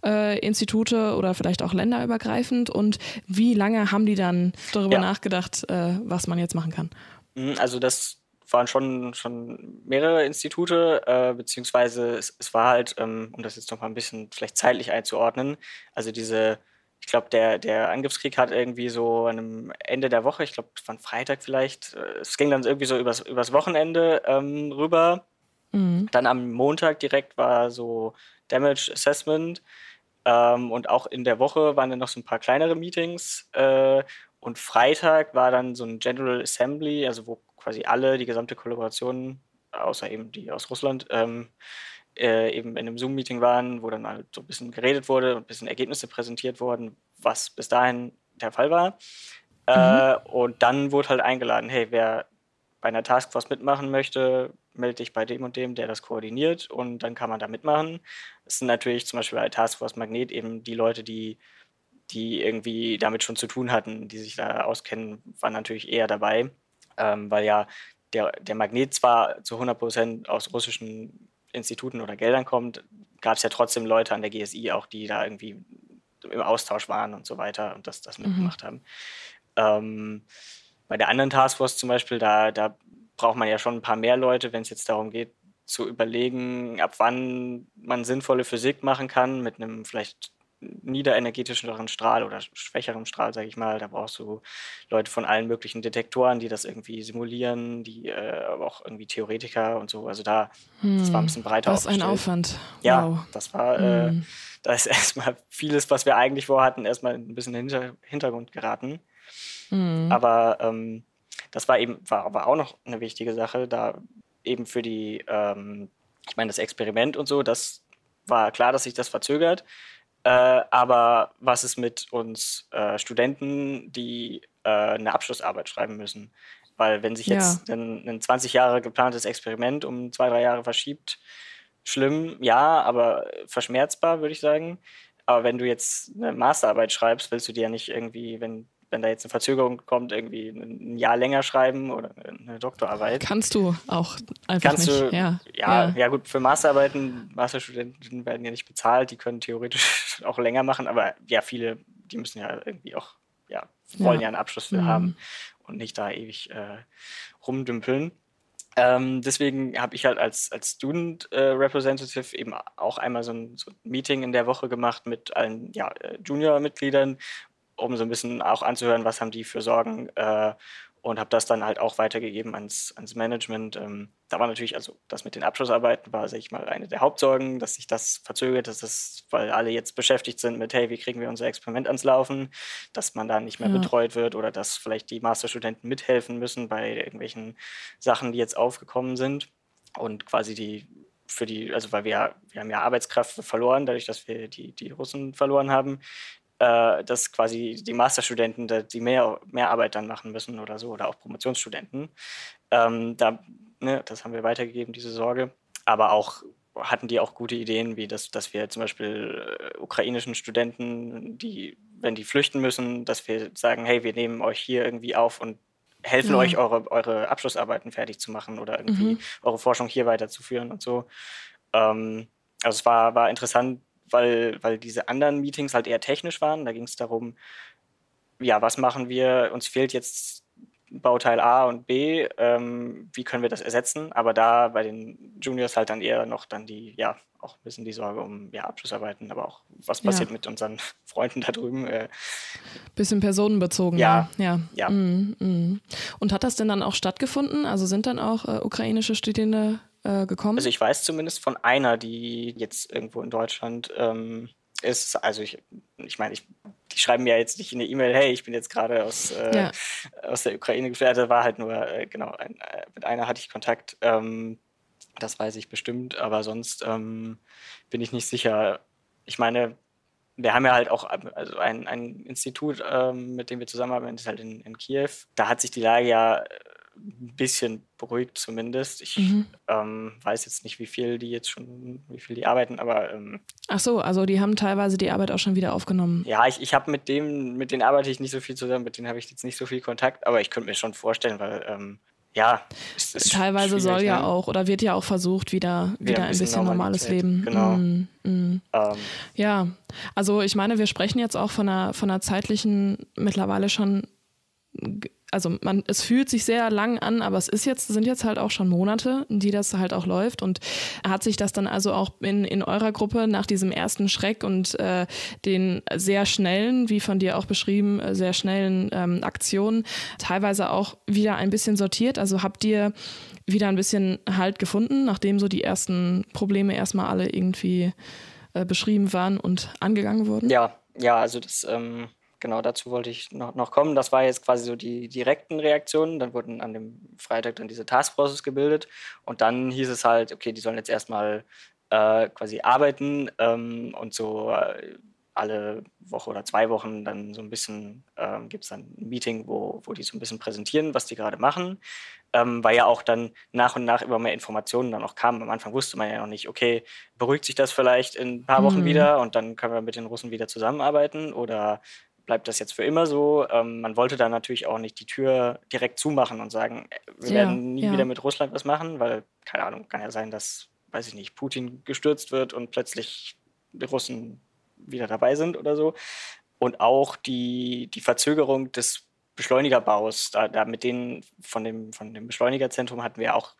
äh, Institute oder vielleicht auch länderübergreifend? Und wie lange haben die dann darüber ja. nachgedacht, äh, was man jetzt machen kann? Mhm, also das waren schon, schon mehrere Institute, äh, beziehungsweise es, es, war halt, ähm, um das jetzt noch mal ein bisschen vielleicht zeitlich einzuordnen, also diese, ich glaube, der, der Angriffskrieg hat irgendwie so an einem Ende der Woche, ich glaube, es war ein Freitag vielleicht, äh, es ging dann irgendwie so übers, übers Wochenende ähm, rüber. Mhm. Dann am Montag direkt war so Damage Assessment. Ähm, und auch in der Woche waren dann noch so ein paar kleinere Meetings. Äh, und Freitag war dann so ein General Assembly, also wo quasi alle, die gesamte Kollaboration, außer eben die aus Russland, ähm, äh, eben in einem Zoom-Meeting waren, wo dann halt so ein bisschen geredet wurde und ein bisschen Ergebnisse präsentiert wurden, was bis dahin der Fall war. Äh, mhm. Und dann wurde halt eingeladen, hey, wer bei einer Taskforce mitmachen möchte, melde dich bei dem und dem, der das koordiniert und dann kann man da mitmachen. Das sind natürlich zum Beispiel bei Taskforce Magnet eben die Leute, die die irgendwie damit schon zu tun hatten, die sich da auskennen, waren natürlich eher dabei, ähm, weil ja der, der Magnet zwar zu 100 Prozent aus russischen Instituten oder Geldern kommt, gab es ja trotzdem Leute an der GSI auch, die da irgendwie im Austausch waren und so weiter und das, das mhm. mitgemacht haben. Ähm, bei der anderen Taskforce zum Beispiel, da, da braucht man ja schon ein paar mehr Leute, wenn es jetzt darum geht, zu überlegen, ab wann man sinnvolle Physik machen kann, mit einem vielleicht niederenergetischeren Strahl oder schwächeren Strahl, sage ich mal. Da brauchst du Leute von allen möglichen Detektoren, die das irgendwie simulieren, die äh, aber auch irgendwie Theoretiker und so. Also da, hm, das war ein bisschen breiter Was ein Aufwand. Ja, wow. das war, äh, hm. da ist erstmal vieles, was wir eigentlich vorhatten, erstmal ein bisschen in den Hintergrund geraten. Hm. Aber ähm, das war eben, war aber auch noch eine wichtige Sache, da eben für die, ähm, ich meine, das Experiment und so, das war klar, dass sich das verzögert. Äh, aber was ist mit uns äh, Studenten, die äh, eine Abschlussarbeit schreiben müssen? Weil wenn sich jetzt ja. ein, ein 20 Jahre geplantes Experiment um zwei, drei Jahre verschiebt, schlimm, ja, aber verschmerzbar, würde ich sagen. Aber wenn du jetzt eine Masterarbeit schreibst, willst du dir ja nicht irgendwie, wenn wenn da jetzt eine Verzögerung kommt, irgendwie ein Jahr länger schreiben oder eine Doktorarbeit. Kannst du auch einfach Kannst nicht. Du, ja, ja, ja. ja gut, für Masterarbeiten, Masterstudenten werden ja nicht bezahlt, die können theoretisch auch länger machen, aber ja, viele, die müssen ja irgendwie auch, ja, wollen ja, ja einen Abschluss für mhm. haben und nicht da ewig äh, rumdümpeln. Ähm, deswegen habe ich halt als, als Student äh, Representative eben auch einmal so ein, so ein, Meeting in der Woche gemacht mit allen ja, äh, Junior-Mitgliedern um so ein bisschen auch anzuhören, was haben die für Sorgen äh, und habe das dann halt auch weitergegeben ans, ans Management. Ähm, da war natürlich, also das mit den Abschlussarbeiten war, sag ich mal, eine der Hauptsorgen, dass sich das verzögert, dass das, weil alle jetzt beschäftigt sind mit, hey, wie kriegen wir unser Experiment ans Laufen, dass man da nicht mehr ja. betreut wird oder dass vielleicht die Masterstudenten mithelfen müssen bei irgendwelchen Sachen, die jetzt aufgekommen sind und quasi die für die, also weil wir, wir haben ja Arbeitskraft verloren, dadurch, dass wir die, die Russen verloren haben, äh, dass quasi die Masterstudenten die mehr, mehr Arbeit dann machen müssen oder so, oder auch Promotionsstudenten. Ähm, da, ne, das haben wir weitergegeben, diese Sorge. Aber auch hatten die auch gute Ideen, wie das, dass wir zum Beispiel äh, ukrainischen Studenten, die, wenn die flüchten müssen, dass wir sagen, hey, wir nehmen euch hier irgendwie auf und helfen ja. euch, eure, eure Abschlussarbeiten fertig zu machen oder irgendwie mhm. eure Forschung hier weiterzuführen und so. Ähm, also es war, war interessant, weil, weil diese anderen Meetings halt eher technisch waren. Da ging es darum, ja, was machen wir? Uns fehlt jetzt Bauteil A und B, ähm, wie können wir das ersetzen? Aber da bei den Juniors halt dann eher noch dann die, ja, auch ein bisschen die Sorge um ja, Abschlussarbeiten, aber auch was passiert ja. mit unseren Freunden da drüben. Äh. Bisschen personenbezogen. Ja. Ja. ja. Mm, mm. Und hat das denn dann auch stattgefunden? Also sind dann auch äh, ukrainische Studierende äh, gekommen? Also ich weiß zumindest von einer, die jetzt irgendwo in Deutschland ähm, ist. Also ich, ich meine, ich, die schreiben ja jetzt nicht in der E-Mail, hey, ich bin jetzt gerade aus, äh, ja. aus der Ukraine gefährdet. War halt nur, äh, genau, ein, äh, mit einer hatte ich Kontakt. Ähm, das weiß ich bestimmt, aber sonst ähm, bin ich nicht sicher. Ich meine, wir haben ja halt auch also ein, ein Institut, ähm, mit dem wir zusammenarbeiten, das ist halt in, in Kiew. Da hat sich die Lage ja ein bisschen beruhigt zumindest. Ich mhm. ähm, weiß jetzt nicht, wie viel die jetzt schon, wie viel die arbeiten, aber ähm, Ach so, also die haben teilweise die Arbeit auch schon wieder aufgenommen. Ja, ich, ich habe mit dem, mit denen arbeite ich nicht so viel zusammen, mit denen habe ich jetzt nicht so viel Kontakt, aber ich könnte mir schon vorstellen, weil ähm, ja, teilweise soll ja ne? auch oder wird ja auch versucht, wieder, wieder, wieder ein bisschen, bisschen normales Leben. Genau. Mm, mm. Ähm. Ja, also ich meine, wir sprechen jetzt auch von einer, von einer zeitlichen, mittlerweile schon also man, es fühlt sich sehr lang an, aber es ist jetzt, sind jetzt halt auch schon Monate, die das halt auch läuft. Und hat sich das dann also auch in, in eurer Gruppe nach diesem ersten Schreck und äh, den sehr schnellen, wie von dir auch beschrieben, äh, sehr schnellen ähm, Aktionen teilweise auch wieder ein bisschen sortiert? Also habt ihr wieder ein bisschen Halt gefunden, nachdem so die ersten Probleme erstmal alle irgendwie äh, beschrieben waren und angegangen wurden? Ja, ja, also das ähm, genau dazu wollte ich noch, noch kommen. Das war jetzt quasi so die direkten Reaktionen. Dann wurden an dem Freitag dann diese Taskforces gebildet und dann hieß es halt, okay, die sollen jetzt erstmal äh, quasi arbeiten ähm, und so äh, alle Woche oder zwei Wochen dann so ein bisschen äh, gibt es dann ein Meeting, wo, wo die so ein bisschen präsentieren, was die gerade machen. Ähm, weil ja auch dann nach und nach immer mehr Informationen dann auch kamen. Am Anfang wusste man ja noch nicht, okay, beruhigt sich das vielleicht in ein paar Wochen mhm. wieder und dann können wir mit den Russen wieder zusammenarbeiten oder bleibt das jetzt für immer so. Ähm, man wollte da natürlich auch nicht die Tür direkt zumachen und sagen, äh, wir ja, werden nie ja. wieder mit Russland was machen, weil, keine Ahnung, kann ja sein, dass, weiß ich nicht, Putin gestürzt wird und plötzlich die Russen wieder dabei sind oder so. Und auch die, die Verzögerung des Beschleunigerbaus, da, da mit denen von dem, von dem Beschleunigerzentrum hatten wir auch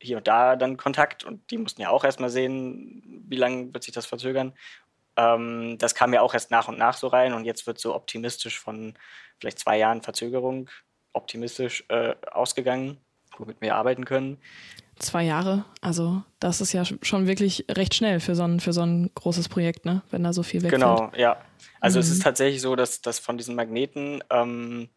hier und da dann Kontakt und die mussten ja auch erstmal sehen, wie lange wird sich das verzögern. Ähm, das kam ja auch erst nach und nach so rein und jetzt wird so optimistisch von vielleicht zwei Jahren Verzögerung optimistisch äh, ausgegangen, womit wir arbeiten können. Zwei Jahre, also das ist ja schon wirklich recht schnell für so ein, für so ein großes Projekt, ne? wenn da so viel wegfällt. Genau, ja. Also mhm. es ist tatsächlich so, dass, dass von diesen Magneten, ähm,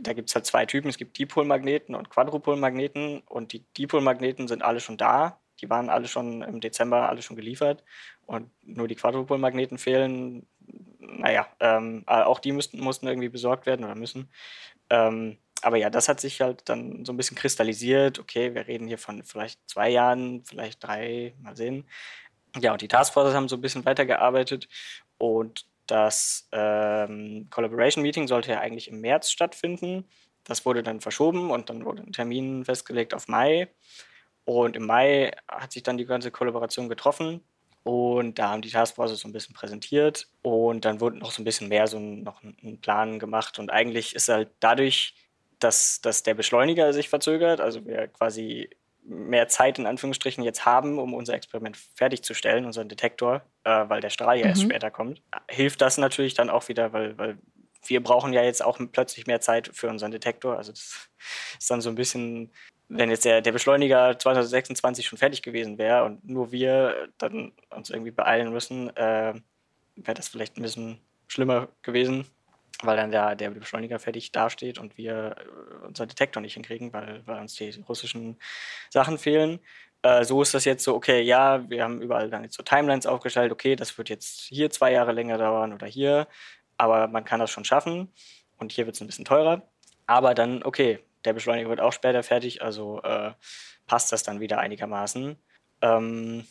da gibt es halt zwei Typen, es gibt Dipolmagneten und Quadrupolmagneten und die Dipolmagneten sind alle schon da, die waren alle schon im Dezember alle schon geliefert und nur die Quadrupolmagneten fehlen. Naja, ähm, auch die müssten, mussten irgendwie besorgt werden oder müssen. Ähm, aber ja, das hat sich halt dann so ein bisschen kristallisiert. Okay, wir reden hier von vielleicht zwei Jahren, vielleicht drei, mal sehen. Ja, und die Taskforces haben so ein bisschen weitergearbeitet und das ähm, Collaboration Meeting sollte ja eigentlich im März stattfinden. Das wurde dann verschoben und dann wurde ein Termin festgelegt auf Mai. Und im Mai hat sich dann die ganze Kollaboration getroffen. Und da haben die Taskforces so ein bisschen präsentiert und dann wurde noch so ein bisschen mehr so ein, noch ein Plan gemacht. Und eigentlich ist halt dadurch, dass, dass der Beschleuniger sich verzögert, also wir quasi mehr Zeit in Anführungsstrichen jetzt haben, um unser Experiment fertigzustellen, unseren Detektor, äh, weil der Strahl ja mhm. erst später kommt, hilft das natürlich dann auch wieder, weil, weil wir brauchen ja jetzt auch plötzlich mehr Zeit für unseren Detektor. Also das ist dann so ein bisschen, wenn jetzt der, der Beschleuniger 2026 schon fertig gewesen wäre und nur wir dann uns irgendwie beeilen müssen, äh, wäre das vielleicht ein bisschen schlimmer gewesen, weil dann der, der Beschleuniger fertig dasteht und wir äh, unser Detektor nicht hinkriegen, weil, weil uns die russischen Sachen fehlen. Äh, so ist das jetzt so, okay, ja, wir haben überall dann jetzt so Timelines aufgestellt, okay, das wird jetzt hier zwei Jahre länger dauern oder hier, aber man kann das schon schaffen und hier wird es ein bisschen teurer. Aber dann, okay, der Beschleuniger wird auch später fertig, also äh, passt das dann wieder einigermaßen. Ähm,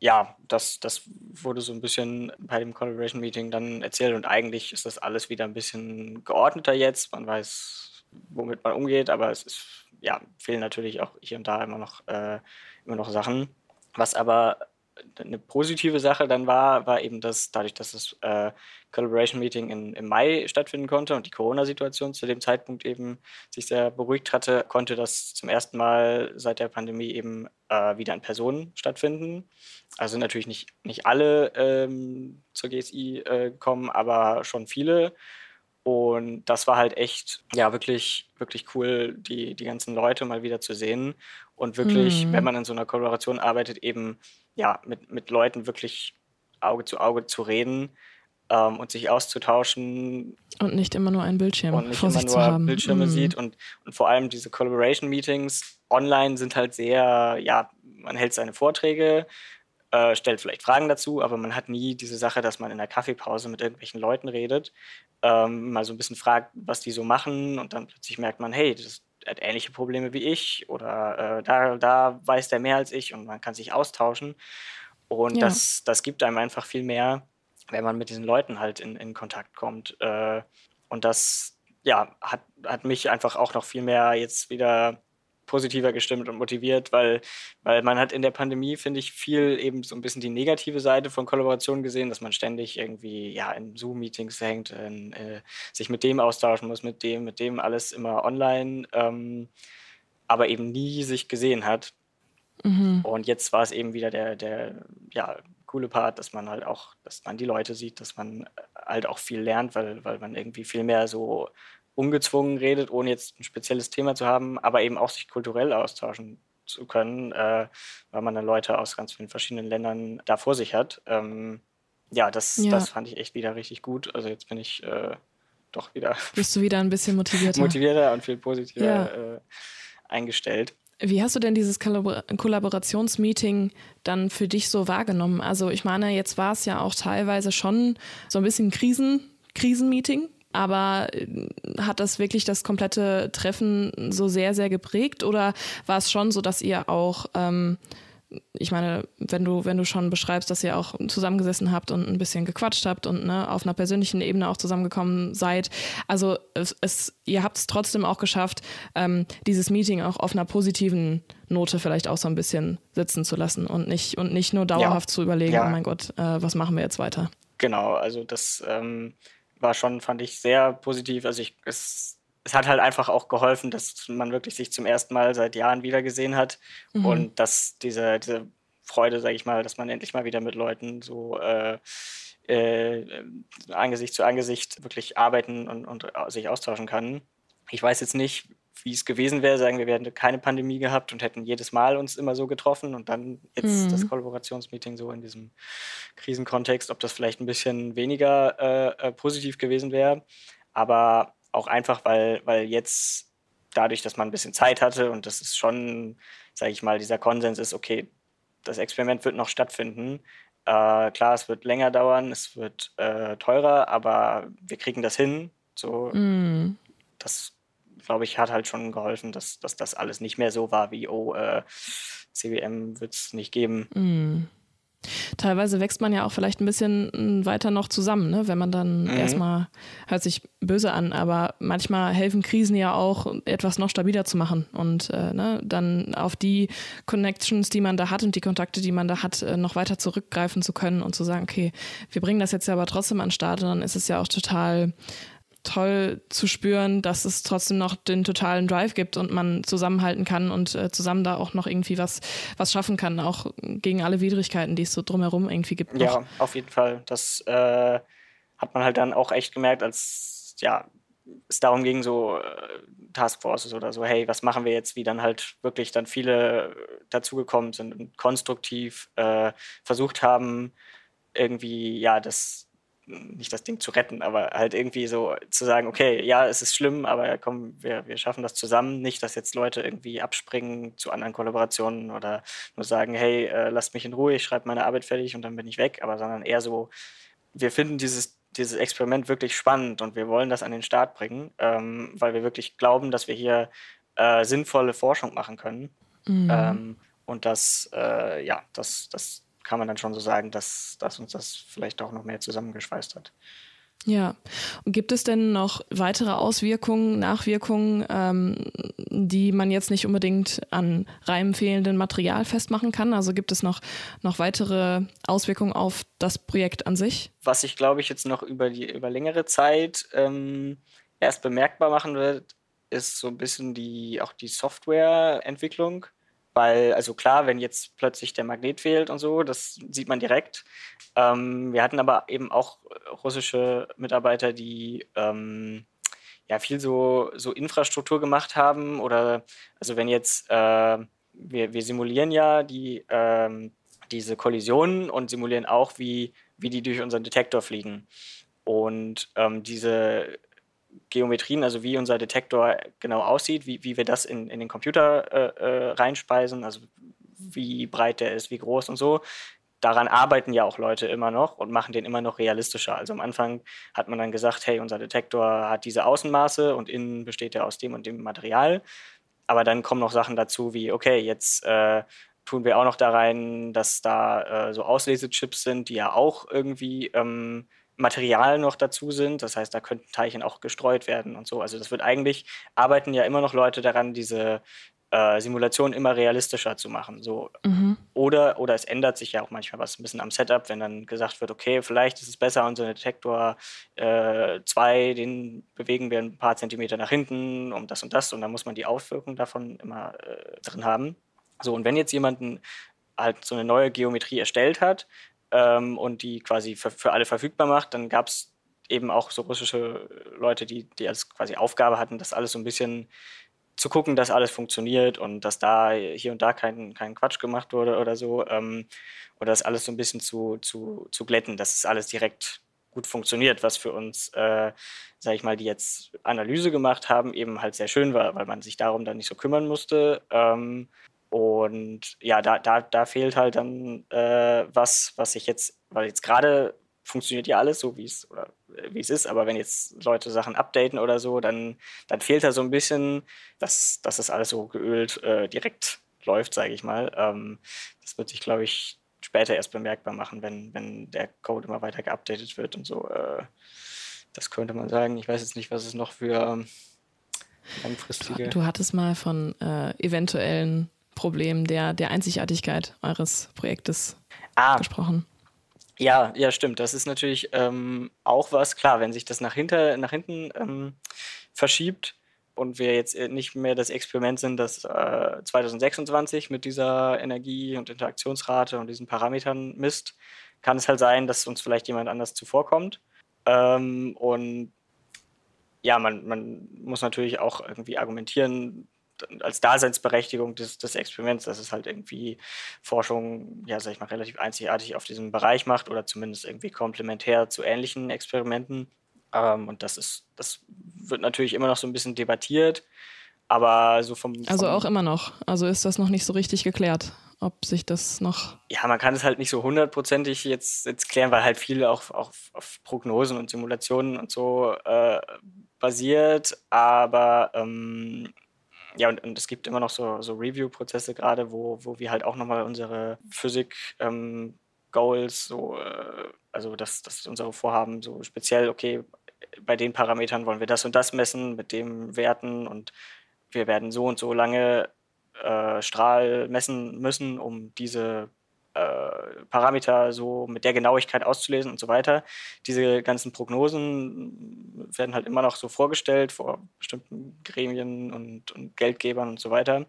ja, das, das wurde so ein bisschen bei dem Collaboration Meeting dann erzählt und eigentlich ist das alles wieder ein bisschen geordneter jetzt. Man weiß, womit man umgeht, aber es ist, ja, fehlen natürlich auch hier und da immer noch, äh, immer noch Sachen. Was aber eine positive Sache dann war, war eben, dass dadurch, dass das äh, Collaboration Meeting in, im Mai stattfinden konnte und die Corona-Situation zu dem Zeitpunkt eben sich sehr beruhigt hatte, konnte das zum ersten Mal seit der Pandemie eben äh, wieder in Person stattfinden. Also natürlich nicht, nicht alle ähm, zur GSI äh, kommen, aber schon viele. Und das war halt echt, ja, wirklich, wirklich cool, die, die ganzen Leute mal wieder zu sehen. Und wirklich, mhm. wenn man in so einer Kollaboration arbeitet, eben ja, mit, mit Leuten wirklich Auge zu Auge zu reden ähm, und sich auszutauschen. Und nicht immer nur ein Bildschirm und nicht vor immer sich nur zu haben. Bildschirme mm. sieht. Und, und vor allem diese Collaboration-Meetings online sind halt sehr, ja, man hält seine Vorträge, äh, stellt vielleicht Fragen dazu, aber man hat nie diese Sache, dass man in der Kaffeepause mit irgendwelchen Leuten redet, ähm, mal so ein bisschen fragt, was die so machen und dann plötzlich merkt man, hey, das hat ähnliche Probleme wie ich oder äh, da, da weiß der mehr als ich und man kann sich austauschen. Und ja. das, das gibt einem einfach viel mehr, wenn man mit diesen Leuten halt in, in Kontakt kommt. Äh, und das ja, hat, hat mich einfach auch noch viel mehr jetzt wieder positiver gestimmt und motiviert, weil, weil man hat in der Pandemie, finde ich, viel eben so ein bisschen die negative Seite von Kollaboration gesehen, dass man ständig irgendwie ja in Zoom-Meetings hängt, in, äh, sich mit dem austauschen muss, mit dem, mit dem alles immer online, ähm, aber eben nie sich gesehen hat. Mhm. Und jetzt war es eben wieder der, der ja, coole Part, dass man halt auch, dass man die Leute sieht, dass man halt auch viel lernt, weil, weil man irgendwie viel mehr so ungezwungen redet, ohne jetzt ein spezielles Thema zu haben, aber eben auch sich kulturell austauschen zu können, äh, weil man dann Leute aus ganz vielen verschiedenen Ländern da vor sich hat. Ähm, ja, das, ja. das fand ich echt wieder richtig gut. Also jetzt bin ich äh, doch wieder. Bist du wieder ein bisschen motivierter? motivierter und viel positiver ja. äh, eingestellt. Wie hast du denn dieses Kollaborationsmeeting dann für dich so wahrgenommen? Also ich meine, jetzt war es ja auch teilweise schon so ein bisschen Krisen, Krisenmeeting aber äh, hat das wirklich das komplette Treffen so sehr, sehr geprägt oder war es schon so, dass ihr auch, ähm, ich meine, wenn du, wenn du schon beschreibst, dass ihr auch zusammengesessen habt und ein bisschen gequatscht habt und ne, auf einer persönlichen Ebene auch zusammengekommen seid, also es, es ihr habt es trotzdem auch geschafft, ähm, dieses Meeting auch auf einer positiven Note vielleicht auch so ein bisschen sitzen zu lassen und nicht, und nicht nur dauerhaft ja. zu überlegen, ja. oh mein Gott, äh, was machen wir jetzt weiter? Genau, also das ähm war schon, fand ich, sehr positiv. Also ich, es, es hat halt einfach auch geholfen, dass man wirklich sich zum ersten Mal seit Jahren wiedergesehen hat mhm. und dass diese, diese Freude, sage ich mal, dass man endlich mal wieder mit Leuten so äh, äh, Angesicht zu Angesicht wirklich arbeiten und, und sich austauschen kann. Ich weiß jetzt nicht, wie es gewesen wäre, sagen wir, wir hätten keine Pandemie gehabt und hätten jedes Mal uns immer so getroffen und dann jetzt mhm. das Kollaborationsmeeting so in diesem Krisenkontext, ob das vielleicht ein bisschen weniger äh, äh, positiv gewesen wäre. Aber auch einfach, weil, weil jetzt dadurch, dass man ein bisschen Zeit hatte und das ist schon, sage ich mal, dieser Konsens ist, okay, das Experiment wird noch stattfinden. Äh, klar, es wird länger dauern, es wird äh, teurer, aber wir kriegen das hin. So, mm. das glaube ich, hat halt schon geholfen, dass, dass das alles nicht mehr so war wie, oh, äh, CWM wird es nicht geben. Mm. Teilweise wächst man ja auch vielleicht ein bisschen hm, weiter noch zusammen, ne? wenn man dann mhm. erstmal, hört sich böse an, aber manchmal helfen Krisen ja auch, etwas noch stabiler zu machen und äh, ne, dann auf die Connections, die man da hat und die Kontakte, die man da hat, äh, noch weiter zurückgreifen zu können und zu sagen, okay, wir bringen das jetzt ja aber trotzdem an den Start und dann ist es ja auch total toll zu spüren, dass es trotzdem noch den totalen Drive gibt und man zusammenhalten kann und äh, zusammen da auch noch irgendwie was, was schaffen kann, auch gegen alle Widrigkeiten, die es so drumherum irgendwie gibt. Ja, auf jeden Fall. Das äh, hat man halt dann auch echt gemerkt, als ja, es darum ging, so äh, Taskforces oder so, hey, was machen wir jetzt, wie dann halt wirklich dann viele dazugekommen sind und konstruktiv äh, versucht haben, irgendwie, ja, das, nicht das Ding zu retten, aber halt irgendwie so zu sagen, okay, ja, es ist schlimm, aber komm, wir, wir schaffen das zusammen. Nicht, dass jetzt Leute irgendwie abspringen zu anderen Kollaborationen oder nur sagen, hey, äh, lasst mich in Ruhe, ich schreibe meine Arbeit fertig und dann bin ich weg, aber sondern eher so, wir finden dieses, dieses Experiment wirklich spannend und wir wollen das an den Start bringen, ähm, weil wir wirklich glauben, dass wir hier äh, sinnvolle Forschung machen können. Mhm. Ähm, und das, äh, ja, das, das kann man dann schon so sagen, dass, dass uns das vielleicht auch noch mehr zusammengeschweißt hat. Ja, und gibt es denn noch weitere Auswirkungen, Nachwirkungen, ähm, die man jetzt nicht unbedingt an reinem fehlenden Material festmachen kann? Also gibt es noch, noch weitere Auswirkungen auf das Projekt an sich? Was sich, glaube ich, jetzt noch über, die, über längere Zeit ähm, erst bemerkbar machen wird, ist so ein bisschen die, auch die Softwareentwicklung. Weil, also klar, wenn jetzt plötzlich der Magnet fehlt und so, das sieht man direkt. Ähm, wir hatten aber eben auch russische Mitarbeiter, die ähm, ja viel so, so Infrastruktur gemacht haben. Oder also wenn jetzt, äh, wir, wir simulieren ja die, ähm, diese Kollisionen und simulieren auch, wie, wie die durch unseren Detektor fliegen. Und ähm, diese Geometrien, also wie unser Detektor genau aussieht, wie, wie wir das in, in den Computer äh, äh, reinspeisen, also wie breit der ist, wie groß und so. Daran arbeiten ja auch Leute immer noch und machen den immer noch realistischer. Also am Anfang hat man dann gesagt, hey, unser Detektor hat diese Außenmaße und innen besteht er aus dem und dem Material. Aber dann kommen noch Sachen dazu wie, okay, jetzt äh, tun wir auch noch da rein, dass da äh, so Auslesechips sind, die ja auch irgendwie ähm, Material noch dazu sind. Das heißt, da könnten Teilchen auch gestreut werden und so. Also das wird eigentlich, arbeiten ja immer noch Leute daran, diese äh, Simulation immer realistischer zu machen. So. Mhm. Oder, oder es ändert sich ja auch manchmal was ein bisschen am Setup, wenn dann gesagt wird, okay, vielleicht ist es besser, unser Detektor 2, äh, den bewegen wir ein paar Zentimeter nach hinten um das und das und dann muss man die Auswirkung davon immer äh, drin haben. So, und wenn jetzt jemand halt so eine neue Geometrie erstellt hat, ähm, und die quasi für, für alle verfügbar macht, dann gab es eben auch so russische Leute, die, die als quasi Aufgabe hatten, das alles so ein bisschen zu gucken, dass alles funktioniert und dass da hier und da kein, kein Quatsch gemacht wurde oder so. Ähm, oder das alles so ein bisschen zu, zu, zu glätten, dass es alles direkt gut funktioniert, was für uns, äh, sage ich mal, die jetzt Analyse gemacht haben, eben halt sehr schön war, weil man sich darum dann nicht so kümmern musste. Ähm, und ja, da, da, da fehlt halt dann äh, was, was ich jetzt, weil jetzt gerade funktioniert ja alles so, wie es oder wie es ist, aber wenn jetzt Leute Sachen updaten oder so, dann, dann fehlt da so ein bisschen, dass, dass das alles so geölt äh, direkt läuft, sage ich mal. Ähm, das wird sich, glaube ich, später erst bemerkbar machen, wenn, wenn der Code immer weiter geupdatet wird und so. Äh, das könnte man sagen. Ich weiß jetzt nicht, was es noch für langfristige. Du, du hattest mal von äh, eventuellen Problem der, der Einzigartigkeit eures Projektes ah. gesprochen. Ja, ja, stimmt. Das ist natürlich ähm, auch was, klar, wenn sich das nach, hinter, nach hinten ähm, verschiebt und wir jetzt nicht mehr das Experiment sind, das äh, 2026 mit dieser Energie- und Interaktionsrate und diesen Parametern misst, kann es halt sein, dass uns vielleicht jemand anders zuvorkommt. Ähm, und ja, man, man muss natürlich auch irgendwie argumentieren, als Daseinsberechtigung des, des Experiments, dass es halt irgendwie Forschung, ja, sag ich mal, relativ einzigartig auf diesem Bereich macht oder zumindest irgendwie komplementär zu ähnlichen Experimenten. Ähm, und das ist, das wird natürlich immer noch so ein bisschen debattiert, aber so vom, vom Also auch immer noch. Also ist das noch nicht so richtig geklärt, ob sich das noch. Ja, man kann es halt nicht so hundertprozentig jetzt, jetzt klären, weil halt viel auch, auch auf Prognosen und Simulationen und so äh, basiert, aber ähm, ja, und, und, es gibt immer noch so, so Review-Prozesse gerade, wo, wo wir halt auch nochmal unsere Physik-Goals, ähm, so, äh, also das, das unsere Vorhaben so speziell, okay, bei den Parametern wollen wir das und das messen, mit dem Werten und wir werden so und so lange äh, Strahl messen müssen, um diese äh, Parameter so mit der Genauigkeit auszulesen und so weiter. Diese ganzen Prognosen werden halt immer noch so vorgestellt vor bestimmten Gremien und, und Geldgebern und so weiter.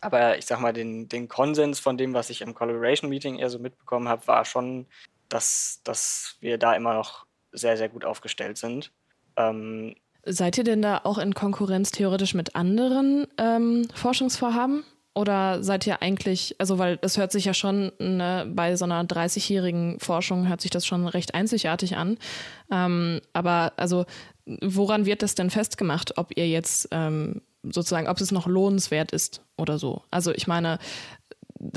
Aber ich sag mal, den, den Konsens von dem, was ich im Collaboration Meeting eher so mitbekommen habe, war schon, dass, dass wir da immer noch sehr, sehr gut aufgestellt sind. Ähm, Seid ihr denn da auch in Konkurrenz theoretisch mit anderen ähm, Forschungsvorhaben? Oder seid ihr eigentlich, also weil es hört sich ja schon ne, bei so einer 30-jährigen Forschung hört sich das schon recht einzigartig an. Ähm, aber also woran wird das denn festgemacht, ob ihr jetzt ähm, sozusagen, ob es noch lohnenswert ist oder so? Also ich meine,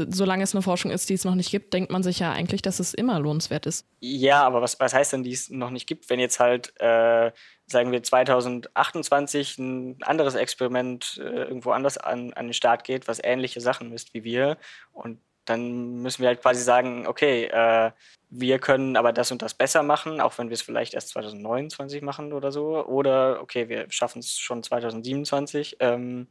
solange es eine Forschung ist, die es noch nicht gibt, denkt man sich ja eigentlich, dass es immer lohnenswert ist. Ja, aber was, was heißt denn, die es noch nicht gibt, wenn jetzt halt, äh, sagen wir, 2028 ein anderes Experiment äh, irgendwo anders an, an den Start geht, was ähnliche Sachen misst wie wir und dann müssen wir halt quasi sagen, okay, äh, wir können aber das und das besser machen, auch wenn wir es vielleicht erst 2029 machen oder so. Oder okay, wir schaffen es schon 2027. Ähm,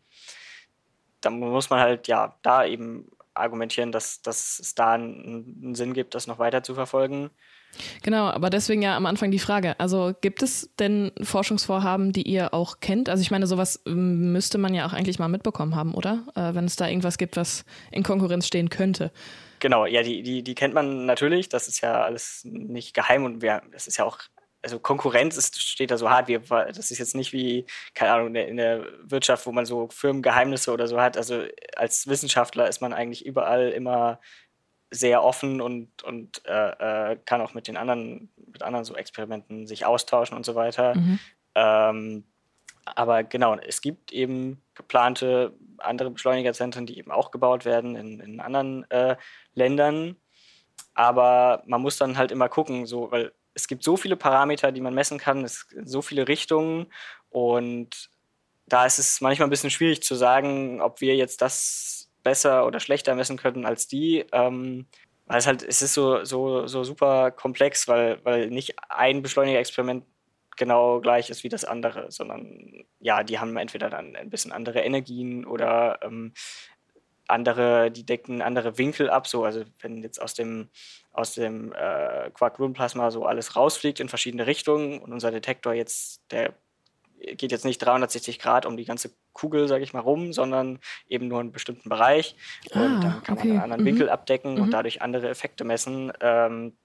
dann muss man halt ja da eben argumentieren, dass, dass es da einen, Sinn gibt, das noch weiter zu verfolgen. Genau, aber deswegen ja am Anfang die Frage. Also gibt es denn Forschungsvorhaben, die ihr auch kennt? Also ich meine, sowas ähm, müsste man ja auch eigentlich mal mitbekommen haben, oder? Äh, wenn es da irgendwas gibt, was in Konkurrenz stehen könnte. Genau, ja, die, die, die kennt man natürlich. Das ist ja alles nicht geheim und wir, das ist ja auch also Konkurrenz ist, steht da so hart, wie, das ist jetzt nicht wie, keine Ahnung, in der, Wirtschaft, wo man so Firmengeheimnisse oder so hat. Also als Wissenschaftler ist man eigentlich überall immer sehr offen und, und äh, äh, kann auch mit den anderen, mit anderen so Experimenten sich austauschen und so weiter. Mhm. Ähm, aber genau, es gibt eben geplante andere Beschleunigerzentren, die eben auch gebaut werden in, in anderen äh, Ländern. Aber man muss dann halt immer gucken, so, weil es gibt so viele Parameter, die man messen kann, es gibt so viele Richtungen und da ist es manchmal ein bisschen schwierig zu sagen, ob wir jetzt das besser oder schlechter messen können als die. Ähm, weil es halt, es ist so, so, so super komplex, weil, weil nicht ein Beschleunigerexperiment genau gleich ist wie das andere, sondern ja, die haben entweder dann ein bisschen andere Energien oder ähm, andere, die decken andere Winkel ab. So, also wenn jetzt aus dem, aus dem äh, Quark-Gluon-Plasma so alles rausfliegt in verschiedene Richtungen und unser Detektor jetzt, der geht jetzt nicht 360 Grad um die ganze Kugel, sage ich mal, rum, sondern eben nur einen bestimmten Bereich. Ah, und dann kann okay. man einen anderen mhm. Winkel abdecken mhm. und dadurch andere Effekte messen. Ähm,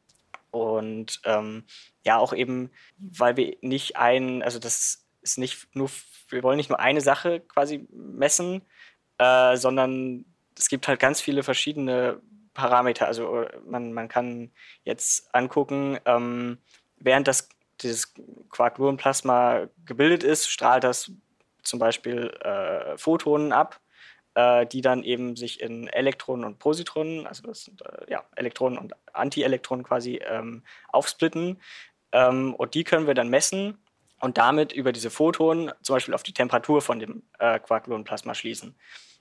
und ähm, ja, auch eben, weil wir nicht ein, also das ist nicht nur, wir wollen nicht nur eine Sache quasi messen, äh, sondern es gibt halt ganz viele verschiedene Parameter. Also man, man kann jetzt angucken, ähm, während das dieses Quark-Gluon-Plasma gebildet ist, strahlt das zum Beispiel äh, Photonen ab, äh, die dann eben sich in Elektronen und Positronen, also das sind äh, ja, Elektronen und Antielektronen quasi ähm, aufsplitten. Ähm, und die können wir dann messen und damit über diese Photonen zum Beispiel auf die Temperatur von dem äh, Quark-Gluon-Plasma schließen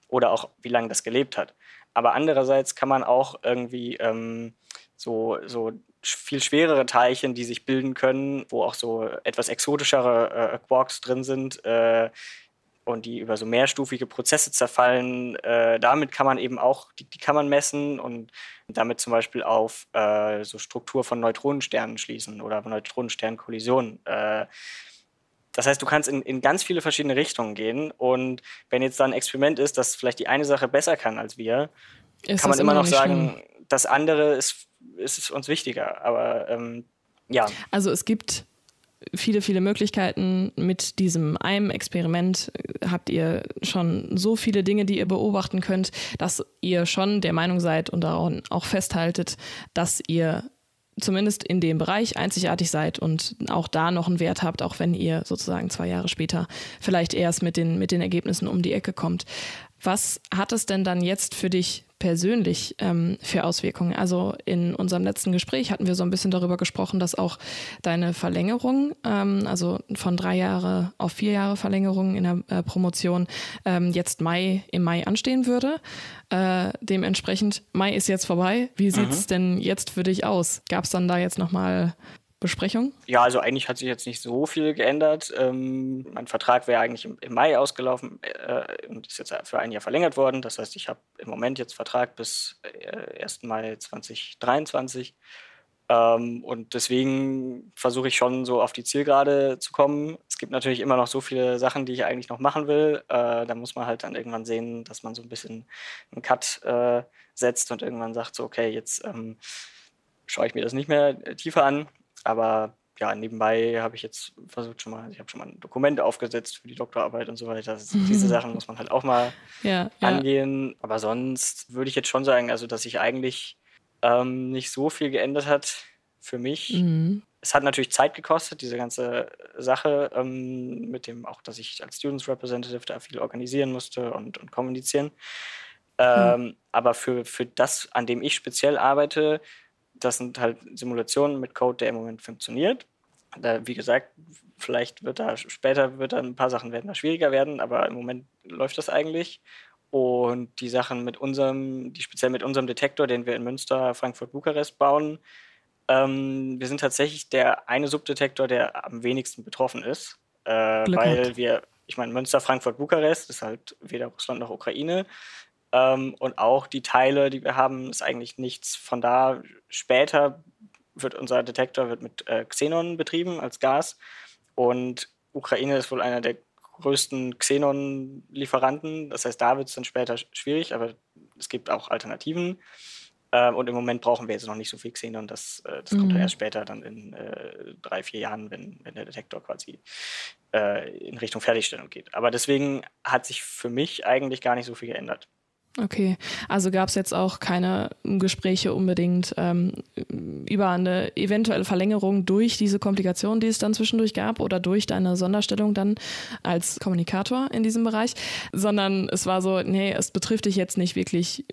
oder auch wie lange das gelebt hat. Aber andererseits kann man auch irgendwie ähm, so, so viel schwerere Teilchen, die sich bilden können, wo auch so etwas exotischere äh, Quarks drin sind äh, und die über so mehrstufige Prozesse zerfallen. Äh, damit kann man eben auch, die, die, kann man messen und damit zum Beispiel auf äh, so Struktur von Neutronensternen schließen oder Neutronensternkollisionen. Äh, das heißt, du kannst in, in ganz viele verschiedene Richtungen gehen. Und wenn jetzt da ein Experiment ist, das vielleicht die eine Sache besser kann als wir, ist kann man immer noch sagen, schlimm. das andere ist, ist uns wichtiger. Aber ähm, ja. Also es gibt viele, viele Möglichkeiten. Mit diesem einem Experiment habt ihr schon so viele Dinge, die ihr beobachten könnt, dass ihr schon der Meinung seid und daran auch festhaltet, dass ihr zumindest in dem Bereich einzigartig seid und auch da noch einen Wert habt, auch wenn ihr sozusagen zwei Jahre später vielleicht erst mit den, mit den Ergebnissen um die Ecke kommt. Was hat es denn dann jetzt für dich persönlich ähm, für Auswirkungen? Also in unserem letzten Gespräch hatten wir so ein bisschen darüber gesprochen, dass auch deine Verlängerung, ähm, also von drei Jahre auf vier Jahre Verlängerung in der äh, Promotion ähm, jetzt Mai im Mai anstehen würde. Äh, dementsprechend, Mai ist jetzt vorbei. Wie sieht es mhm. denn jetzt für dich aus? Gab es dann da jetzt nochmal Besprechung? Ja, also eigentlich hat sich jetzt nicht so viel geändert. Ähm, mein Vertrag wäre eigentlich im, im, Mai ausgelaufen äh, und ist jetzt für ein Jahr verlängert worden. Das heißt, ich habe im Moment jetzt Vertrag bis äh, 1. Mai 2023. Ähm, und deswegen versuche ich schon so auf die Zielgerade zu kommen. Es gibt natürlich immer noch so viele Sachen, die ich eigentlich noch machen will. Äh, da muss man halt dann irgendwann sehen, dass man so ein bisschen einen Cut äh, setzt und irgendwann sagt so, okay, jetzt ähm, schaue ich mir das nicht mehr tiefer an. Aber ja, nebenbei habe ich jetzt versucht schon mal, ich habe schon mal ein Dokument aufgesetzt für die Doktorarbeit und so weiter. Das, diese Sachen muss man halt auch mal ja, angehen. Ja. Aber sonst würde ich jetzt schon sagen, also dass sich eigentlich ähm, nicht so viel geändert hat für mich. Mhm. Es hat natürlich Zeit gekostet, diese ganze Sache ähm, mit dem auch, dass ich als Students Representative da viel organisieren musste und, und kommunizieren. Ähm, mhm. Aber für, für das, an dem ich speziell arbeite, das sind halt Simulationen mit Code, der im Moment funktioniert. Da, wie gesagt, vielleicht wird da später wird da ein paar Sachen werden da schwieriger werden, aber im Moment läuft das eigentlich. Und die Sachen mit unserem, die speziell mit unserem Detektor, den wir in Münster, Frankfurt, Bukarest bauen, ähm, wir sind tatsächlich der eine Subdetektor, der am wenigsten betroffen ist, äh, weil wir, ich meine, Münster, Frankfurt, Bukarest ist halt weder Russland noch Ukraine. Ähm, und auch die Teile, die wir haben, ist eigentlich nichts von da. Später wird unser Detektor wird mit äh, Xenon betrieben als Gas. Und Ukraine ist wohl einer der größten Xenon-Lieferanten. Das heißt, da wird es dann später schwierig, aber es gibt auch Alternativen. Ähm, und im Moment brauchen wir jetzt noch nicht so viel Xenon. Das, äh, das mhm. kommt dann erst später, dann in äh, drei, vier Jahren, wenn, wenn der Detektor quasi äh, in Richtung Fertigstellung geht. Aber deswegen hat sich für mich eigentlich gar nicht so viel geändert. Okay, also gab es jetzt auch keine Gespräche unbedingt ähm, über eine eventuelle Verlängerung durch diese Komplikation, die es dann zwischendurch gab oder durch deine Sonderstellung dann als Kommunikator in diesem Bereich, sondern es war so, nee, es betrifft dich jetzt nicht wirklich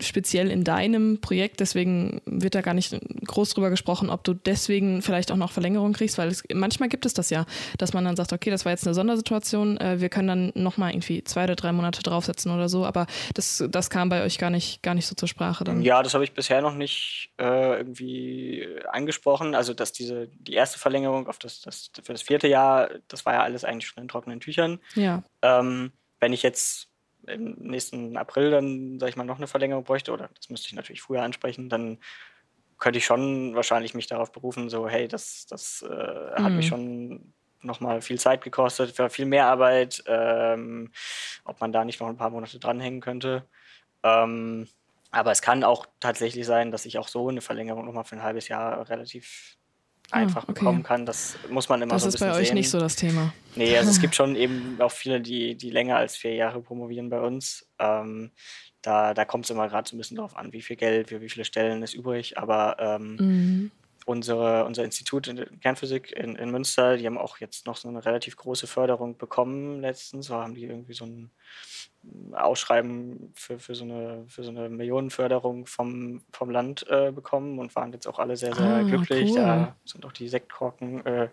speziell in deinem Projekt, deswegen wird da gar nicht groß drüber gesprochen, ob du deswegen vielleicht auch noch Verlängerung kriegst, weil es, manchmal gibt es das ja, dass man dann sagt, okay, das war jetzt eine Sondersituation, äh, wir können dann nochmal irgendwie zwei oder drei Monate draufsetzen oder so, aber das, das kam bei euch gar nicht, gar nicht so zur Sprache dann. Ja, das habe ich bisher noch nicht äh, irgendwie angesprochen, also dass diese, die erste Verlängerung auf das, das, für das vierte Jahr, das war ja alles eigentlich schon in trockenen Tüchern. Ja. Ähm, wenn ich jetzt im nächsten April dann, sag ich mal, noch eine Verlängerung bräuchte, oder das müsste ich natürlich früher ansprechen, dann könnte ich schon wahrscheinlich mich darauf berufen, so, hey, das, das äh, mhm. hat mich mhm. schon nochmal viel Zeit gekostet, war viel mehr Arbeit, ähm, ob man da nicht noch ein paar Monate dranhängen könnte. Ähm, aber es kann auch tatsächlich sein, dass ich auch so eine Verlängerung nochmal für ein halbes Jahr relativ einfach ah, okay. bekommen kann. Das muss man immer das so ein bisschen Das ist bei euch nicht so das Thema. Nee, also es gibt schon eben auch viele, die, die länger als vier Jahre promovieren bei uns. Ähm, da da kommt es immer gerade so ein bisschen drauf an, wie viel Geld, für wie viele Stellen ist übrig. Aber ähm, mhm. Unsere, unser Institut in Kernphysik in, in Münster, die haben auch jetzt noch so eine relativ große Förderung bekommen letztens. So haben die irgendwie so ein Ausschreiben für, für, so eine, für so eine Millionenförderung vom, vom Land äh, bekommen und waren jetzt auch alle sehr, sehr ah, glücklich. Cool. Da sind auch die Sektkorken äh,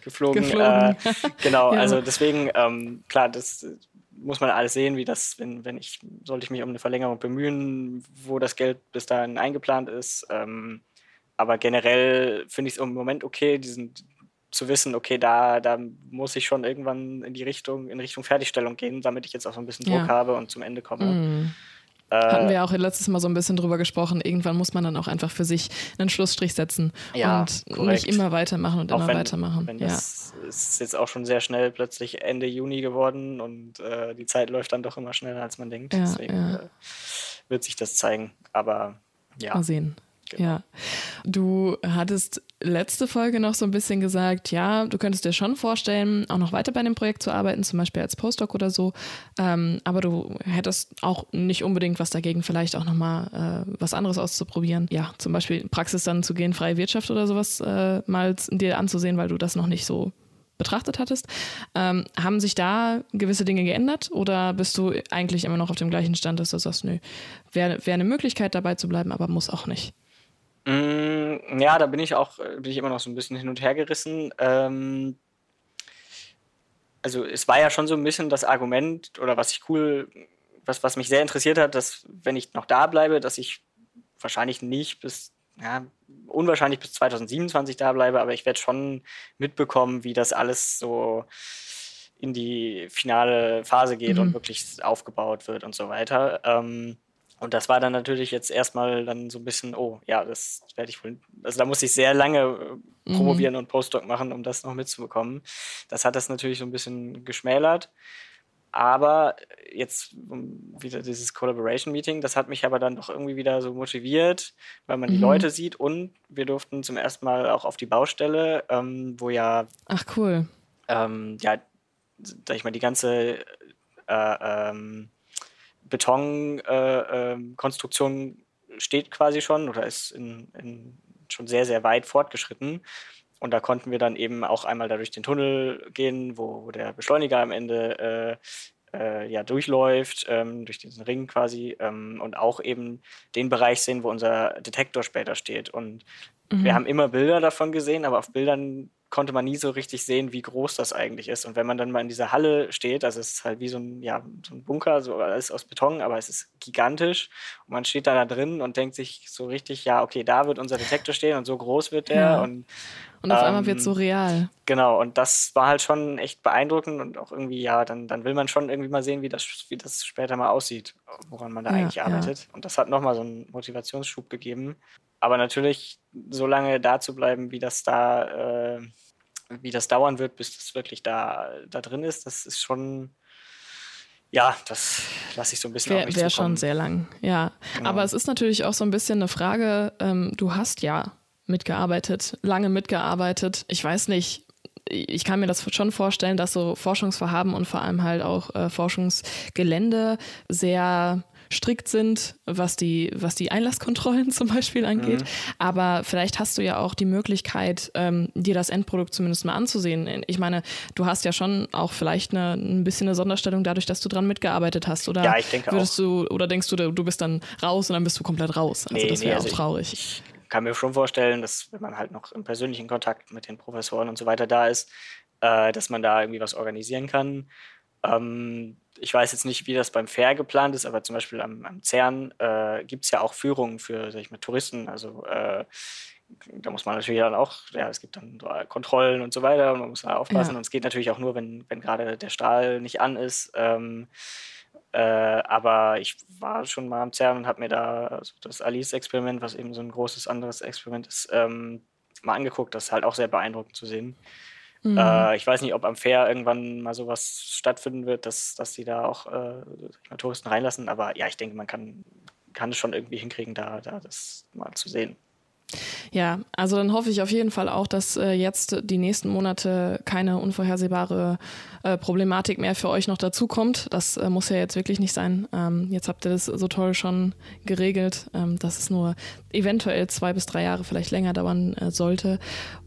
geflogen. geflogen. Äh, genau, ja. also deswegen, ähm, klar, das muss man alles sehen, wie das, wenn, wenn ich, sollte ich mich um eine Verlängerung bemühen, wo das Geld bis dahin eingeplant ist. Ähm, aber generell finde ich es im Moment okay, diesen, zu wissen, okay, da, da muss ich schon irgendwann in die Richtung, in Richtung Fertigstellung gehen, damit ich jetzt auch so ein bisschen Druck ja. habe und zum Ende komme. Äh, Hatten wir auch letztes Mal so ein bisschen drüber gesprochen. Irgendwann muss man dann auch einfach für sich einen Schlussstrich setzen ja, und korrekt. nicht immer weitermachen und auch immer wenn, weitermachen. Wenn ja. das ist jetzt auch schon sehr schnell plötzlich Ende Juni geworden und äh, die Zeit läuft dann doch immer schneller, als man denkt. Ja, Deswegen äh, wird sich das zeigen. Aber ja. Mal sehen. Genau. Ja. Du hattest letzte Folge noch so ein bisschen gesagt, ja, du könntest dir schon vorstellen, auch noch weiter bei dem Projekt zu arbeiten, zum Beispiel als Postdoc oder so. Ähm, aber du hättest auch nicht unbedingt was dagegen, vielleicht auch nochmal äh, was anderes auszuprobieren. Ja, zum Beispiel Praxis dann zu gehen, freie Wirtschaft oder sowas äh, mal dir anzusehen, weil du das noch nicht so betrachtet hattest. Ähm, haben sich da gewisse Dinge geändert oder bist du eigentlich immer noch auf dem gleichen Stand, dass du sagst, nö, wäre wär eine Möglichkeit dabei zu bleiben, aber muss auch nicht? Mm, ja, da bin ich auch, äh, bin ich immer noch so ein bisschen hin und her gerissen. Ähm, also es war ja schon so ein bisschen das Argument oder was ich cool, was, was mich sehr interessiert hat, dass wenn ich noch da bleibe, dass ich wahrscheinlich nicht bis, ja, unwahrscheinlich bis 2027 da bleibe, aber ich werde schon mitbekommen, wie das alles so in die finale Phase geht mhm. und wirklich aufgebaut wird und so weiter. Ähm, und das war dann natürlich jetzt erstmal dann so ein bisschen, oh, ja, das werde ich wohl, also da muss ich sehr lange äh, mhm. promovieren und Postdoc machen, um das noch mitzubekommen. Das hat das natürlich so ein bisschen geschmälert. aber jetzt wieder dieses Collaboration Meeting, das hat mich aber dann doch irgendwie wieder so motiviert, weil man mhm. die Leute sieht und wir durften zum ersten Mal auch auf die Baustelle, ähm, wo ja. Ach cool. Ähm, ja, sag ich mal, die ganze äh, ähm, Betonkonstruktion äh, steht quasi schon oder ist in, in schon sehr, sehr weit fortgeschritten. Und da konnten wir dann eben auch einmal da durch den Tunnel gehen, wo, wo der Beschleuniger am Ende äh, äh, ja durchläuft, ähm, durch diesen Ring quasi, ähm, und auch eben den Bereich sehen, wo unser Detektor später steht. Und mhm. wir haben immer Bilder davon gesehen, aber auf Bildern konnte man nie so richtig sehen, wie groß das eigentlich ist. Und wenn man dann mal in dieser Halle steht, also es ist halt wie so ein, ja, so ein Bunker, so alles aus Beton, aber es ist gigantisch. Und man steht da, da drin und denkt sich so richtig, ja, okay, da wird unser Detektor stehen und so groß wird der. Ja. Und, und auf ähm, einmal wird es so real. Genau, und das war halt schon echt beeindruckend und auch irgendwie, ja, dann, dann will man schon irgendwie mal sehen, wie das, wie das später mal aussieht, woran man da ja, eigentlich arbeitet. Ja. Und das hat nochmal so einen Motivationsschub gegeben. Aber natürlich, so lange da zu bleiben, wie das da, äh, wie das dauern wird, bis das wirklich da, da drin ist, das ist schon, ja, das lasse ich so ein bisschen Wäre wär schon sehr lang, ja. Genau. Aber es ist natürlich auch so ein bisschen eine Frage, ähm, du hast ja mitgearbeitet, lange mitgearbeitet. Ich weiß nicht, ich kann mir das schon vorstellen, dass so Forschungsvorhaben und vor allem halt auch äh, Forschungsgelände sehr strikt sind, was die, was die Einlasskontrollen zum Beispiel angeht. Mhm. Aber vielleicht hast du ja auch die Möglichkeit, ähm, dir das Endprodukt zumindest mal anzusehen. Ich meine, du hast ja schon auch vielleicht eine, ein bisschen eine Sonderstellung dadurch, dass du dran mitgearbeitet hast. Oder ja, ich denke würdest auch. du, oder denkst du, du bist dann raus und dann bist du komplett raus? Also nee, das wäre nee, also auch traurig. Ich, ich kann mir schon vorstellen, dass wenn man halt noch im persönlichen Kontakt mit den Professoren und so weiter da ist, äh, dass man da irgendwie was organisieren kann. Ähm, ich weiß jetzt nicht, wie das beim Fair geplant ist, aber zum Beispiel am, am CERN äh, gibt es ja auch Führungen für, sag ich mal, Touristen. Also äh, da muss man natürlich dann auch, ja, es gibt dann Kontrollen und so weiter und man muss da aufpassen. Ja. Und es geht natürlich auch nur, wenn, wenn gerade der Strahl nicht an ist. Ähm, äh, aber ich war schon mal am CERN und habe mir da also das Alice-Experiment, was eben so ein großes anderes Experiment ist, ähm, mal angeguckt. Das ist halt auch sehr beeindruckend zu sehen. Mhm. Äh, ich weiß nicht, ob am Fair irgendwann mal sowas stattfinden wird, dass, dass die da auch äh, Touristen reinlassen. Aber ja, ich denke, man kann, kann es schon irgendwie hinkriegen, da, da das mal zu sehen. Ja, also dann hoffe ich auf jeden Fall auch, dass äh, jetzt die nächsten Monate keine unvorhersehbare äh, Problematik mehr für euch noch dazukommt. Das äh, muss ja jetzt wirklich nicht sein. Ähm, jetzt habt ihr das so toll schon geregelt, ähm, dass es nur eventuell zwei bis drei Jahre vielleicht länger dauern äh, sollte.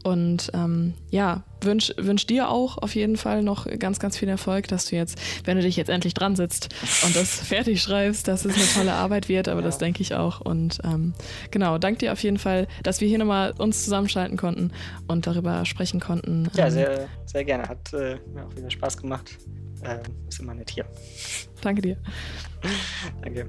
Und ähm, ja, wünsch, wünsch dir auch auf jeden Fall noch ganz, ganz viel Erfolg, dass du jetzt, wenn du dich jetzt endlich dran sitzt und das fertig schreibst, dass es eine tolle Arbeit wird, aber ja. das denke ich auch. Und ähm, genau, danke dir auf jeden Fall, dass wir hier nochmal uns zusammenschalten konnten und darüber sprechen konnten. Ja, ähm, sehr, sehr gerne. Hat äh, mir auch wieder Spaß gemacht. Ähm, ist immer nett hier. Danke dir. Danke.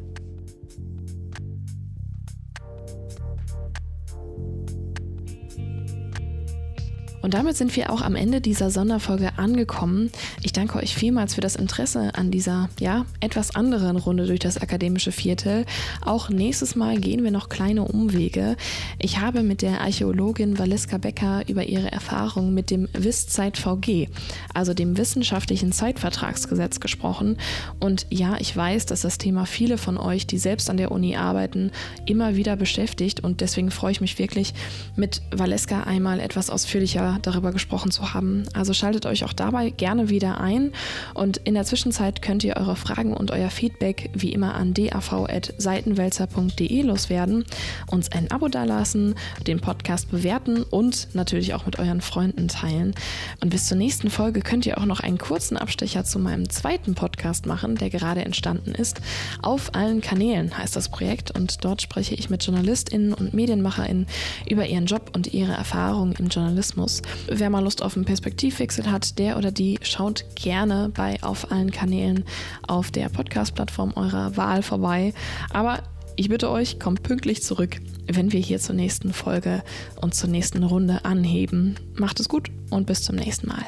Und damit sind wir auch am Ende dieser Sonderfolge angekommen. Ich danke euch vielmals für das Interesse an dieser, ja, etwas anderen Runde durch das akademische Viertel. Auch nächstes Mal gehen wir noch kleine Umwege. Ich habe mit der Archäologin Valeska Becker über ihre Erfahrungen mit dem WIS-Zeit VG, also dem wissenschaftlichen Zeitvertragsgesetz gesprochen. Und ja, ich weiß, dass das Thema viele von euch, die selbst an der Uni arbeiten, immer wieder beschäftigt. Und deswegen freue ich mich wirklich, mit Valeska einmal etwas ausführlicher darüber gesprochen zu haben. Also schaltet euch auch dabei gerne wieder ein und in der Zwischenzeit könnt ihr eure Fragen und euer Feedback wie immer an dav.seitenwälzer.de loswerden, uns ein Abo dalassen, den Podcast bewerten und natürlich auch mit euren Freunden teilen. Und bis zur nächsten Folge könnt ihr auch noch einen kurzen Abstecher zu meinem zweiten Podcast machen, der gerade entstanden ist. Auf allen Kanälen heißt das Projekt und dort spreche ich mit JournalistInnen und MedienmacherInnen über ihren Job und ihre Erfahrungen im Journalismus. Wer mal Lust auf einen Perspektivwechsel hat, der oder die schaut gerne bei auf allen Kanälen auf der Podcast-Plattform eurer Wahl vorbei. Aber ich bitte euch, kommt pünktlich zurück, wenn wir hier zur nächsten Folge und zur nächsten Runde anheben. Macht es gut und bis zum nächsten Mal.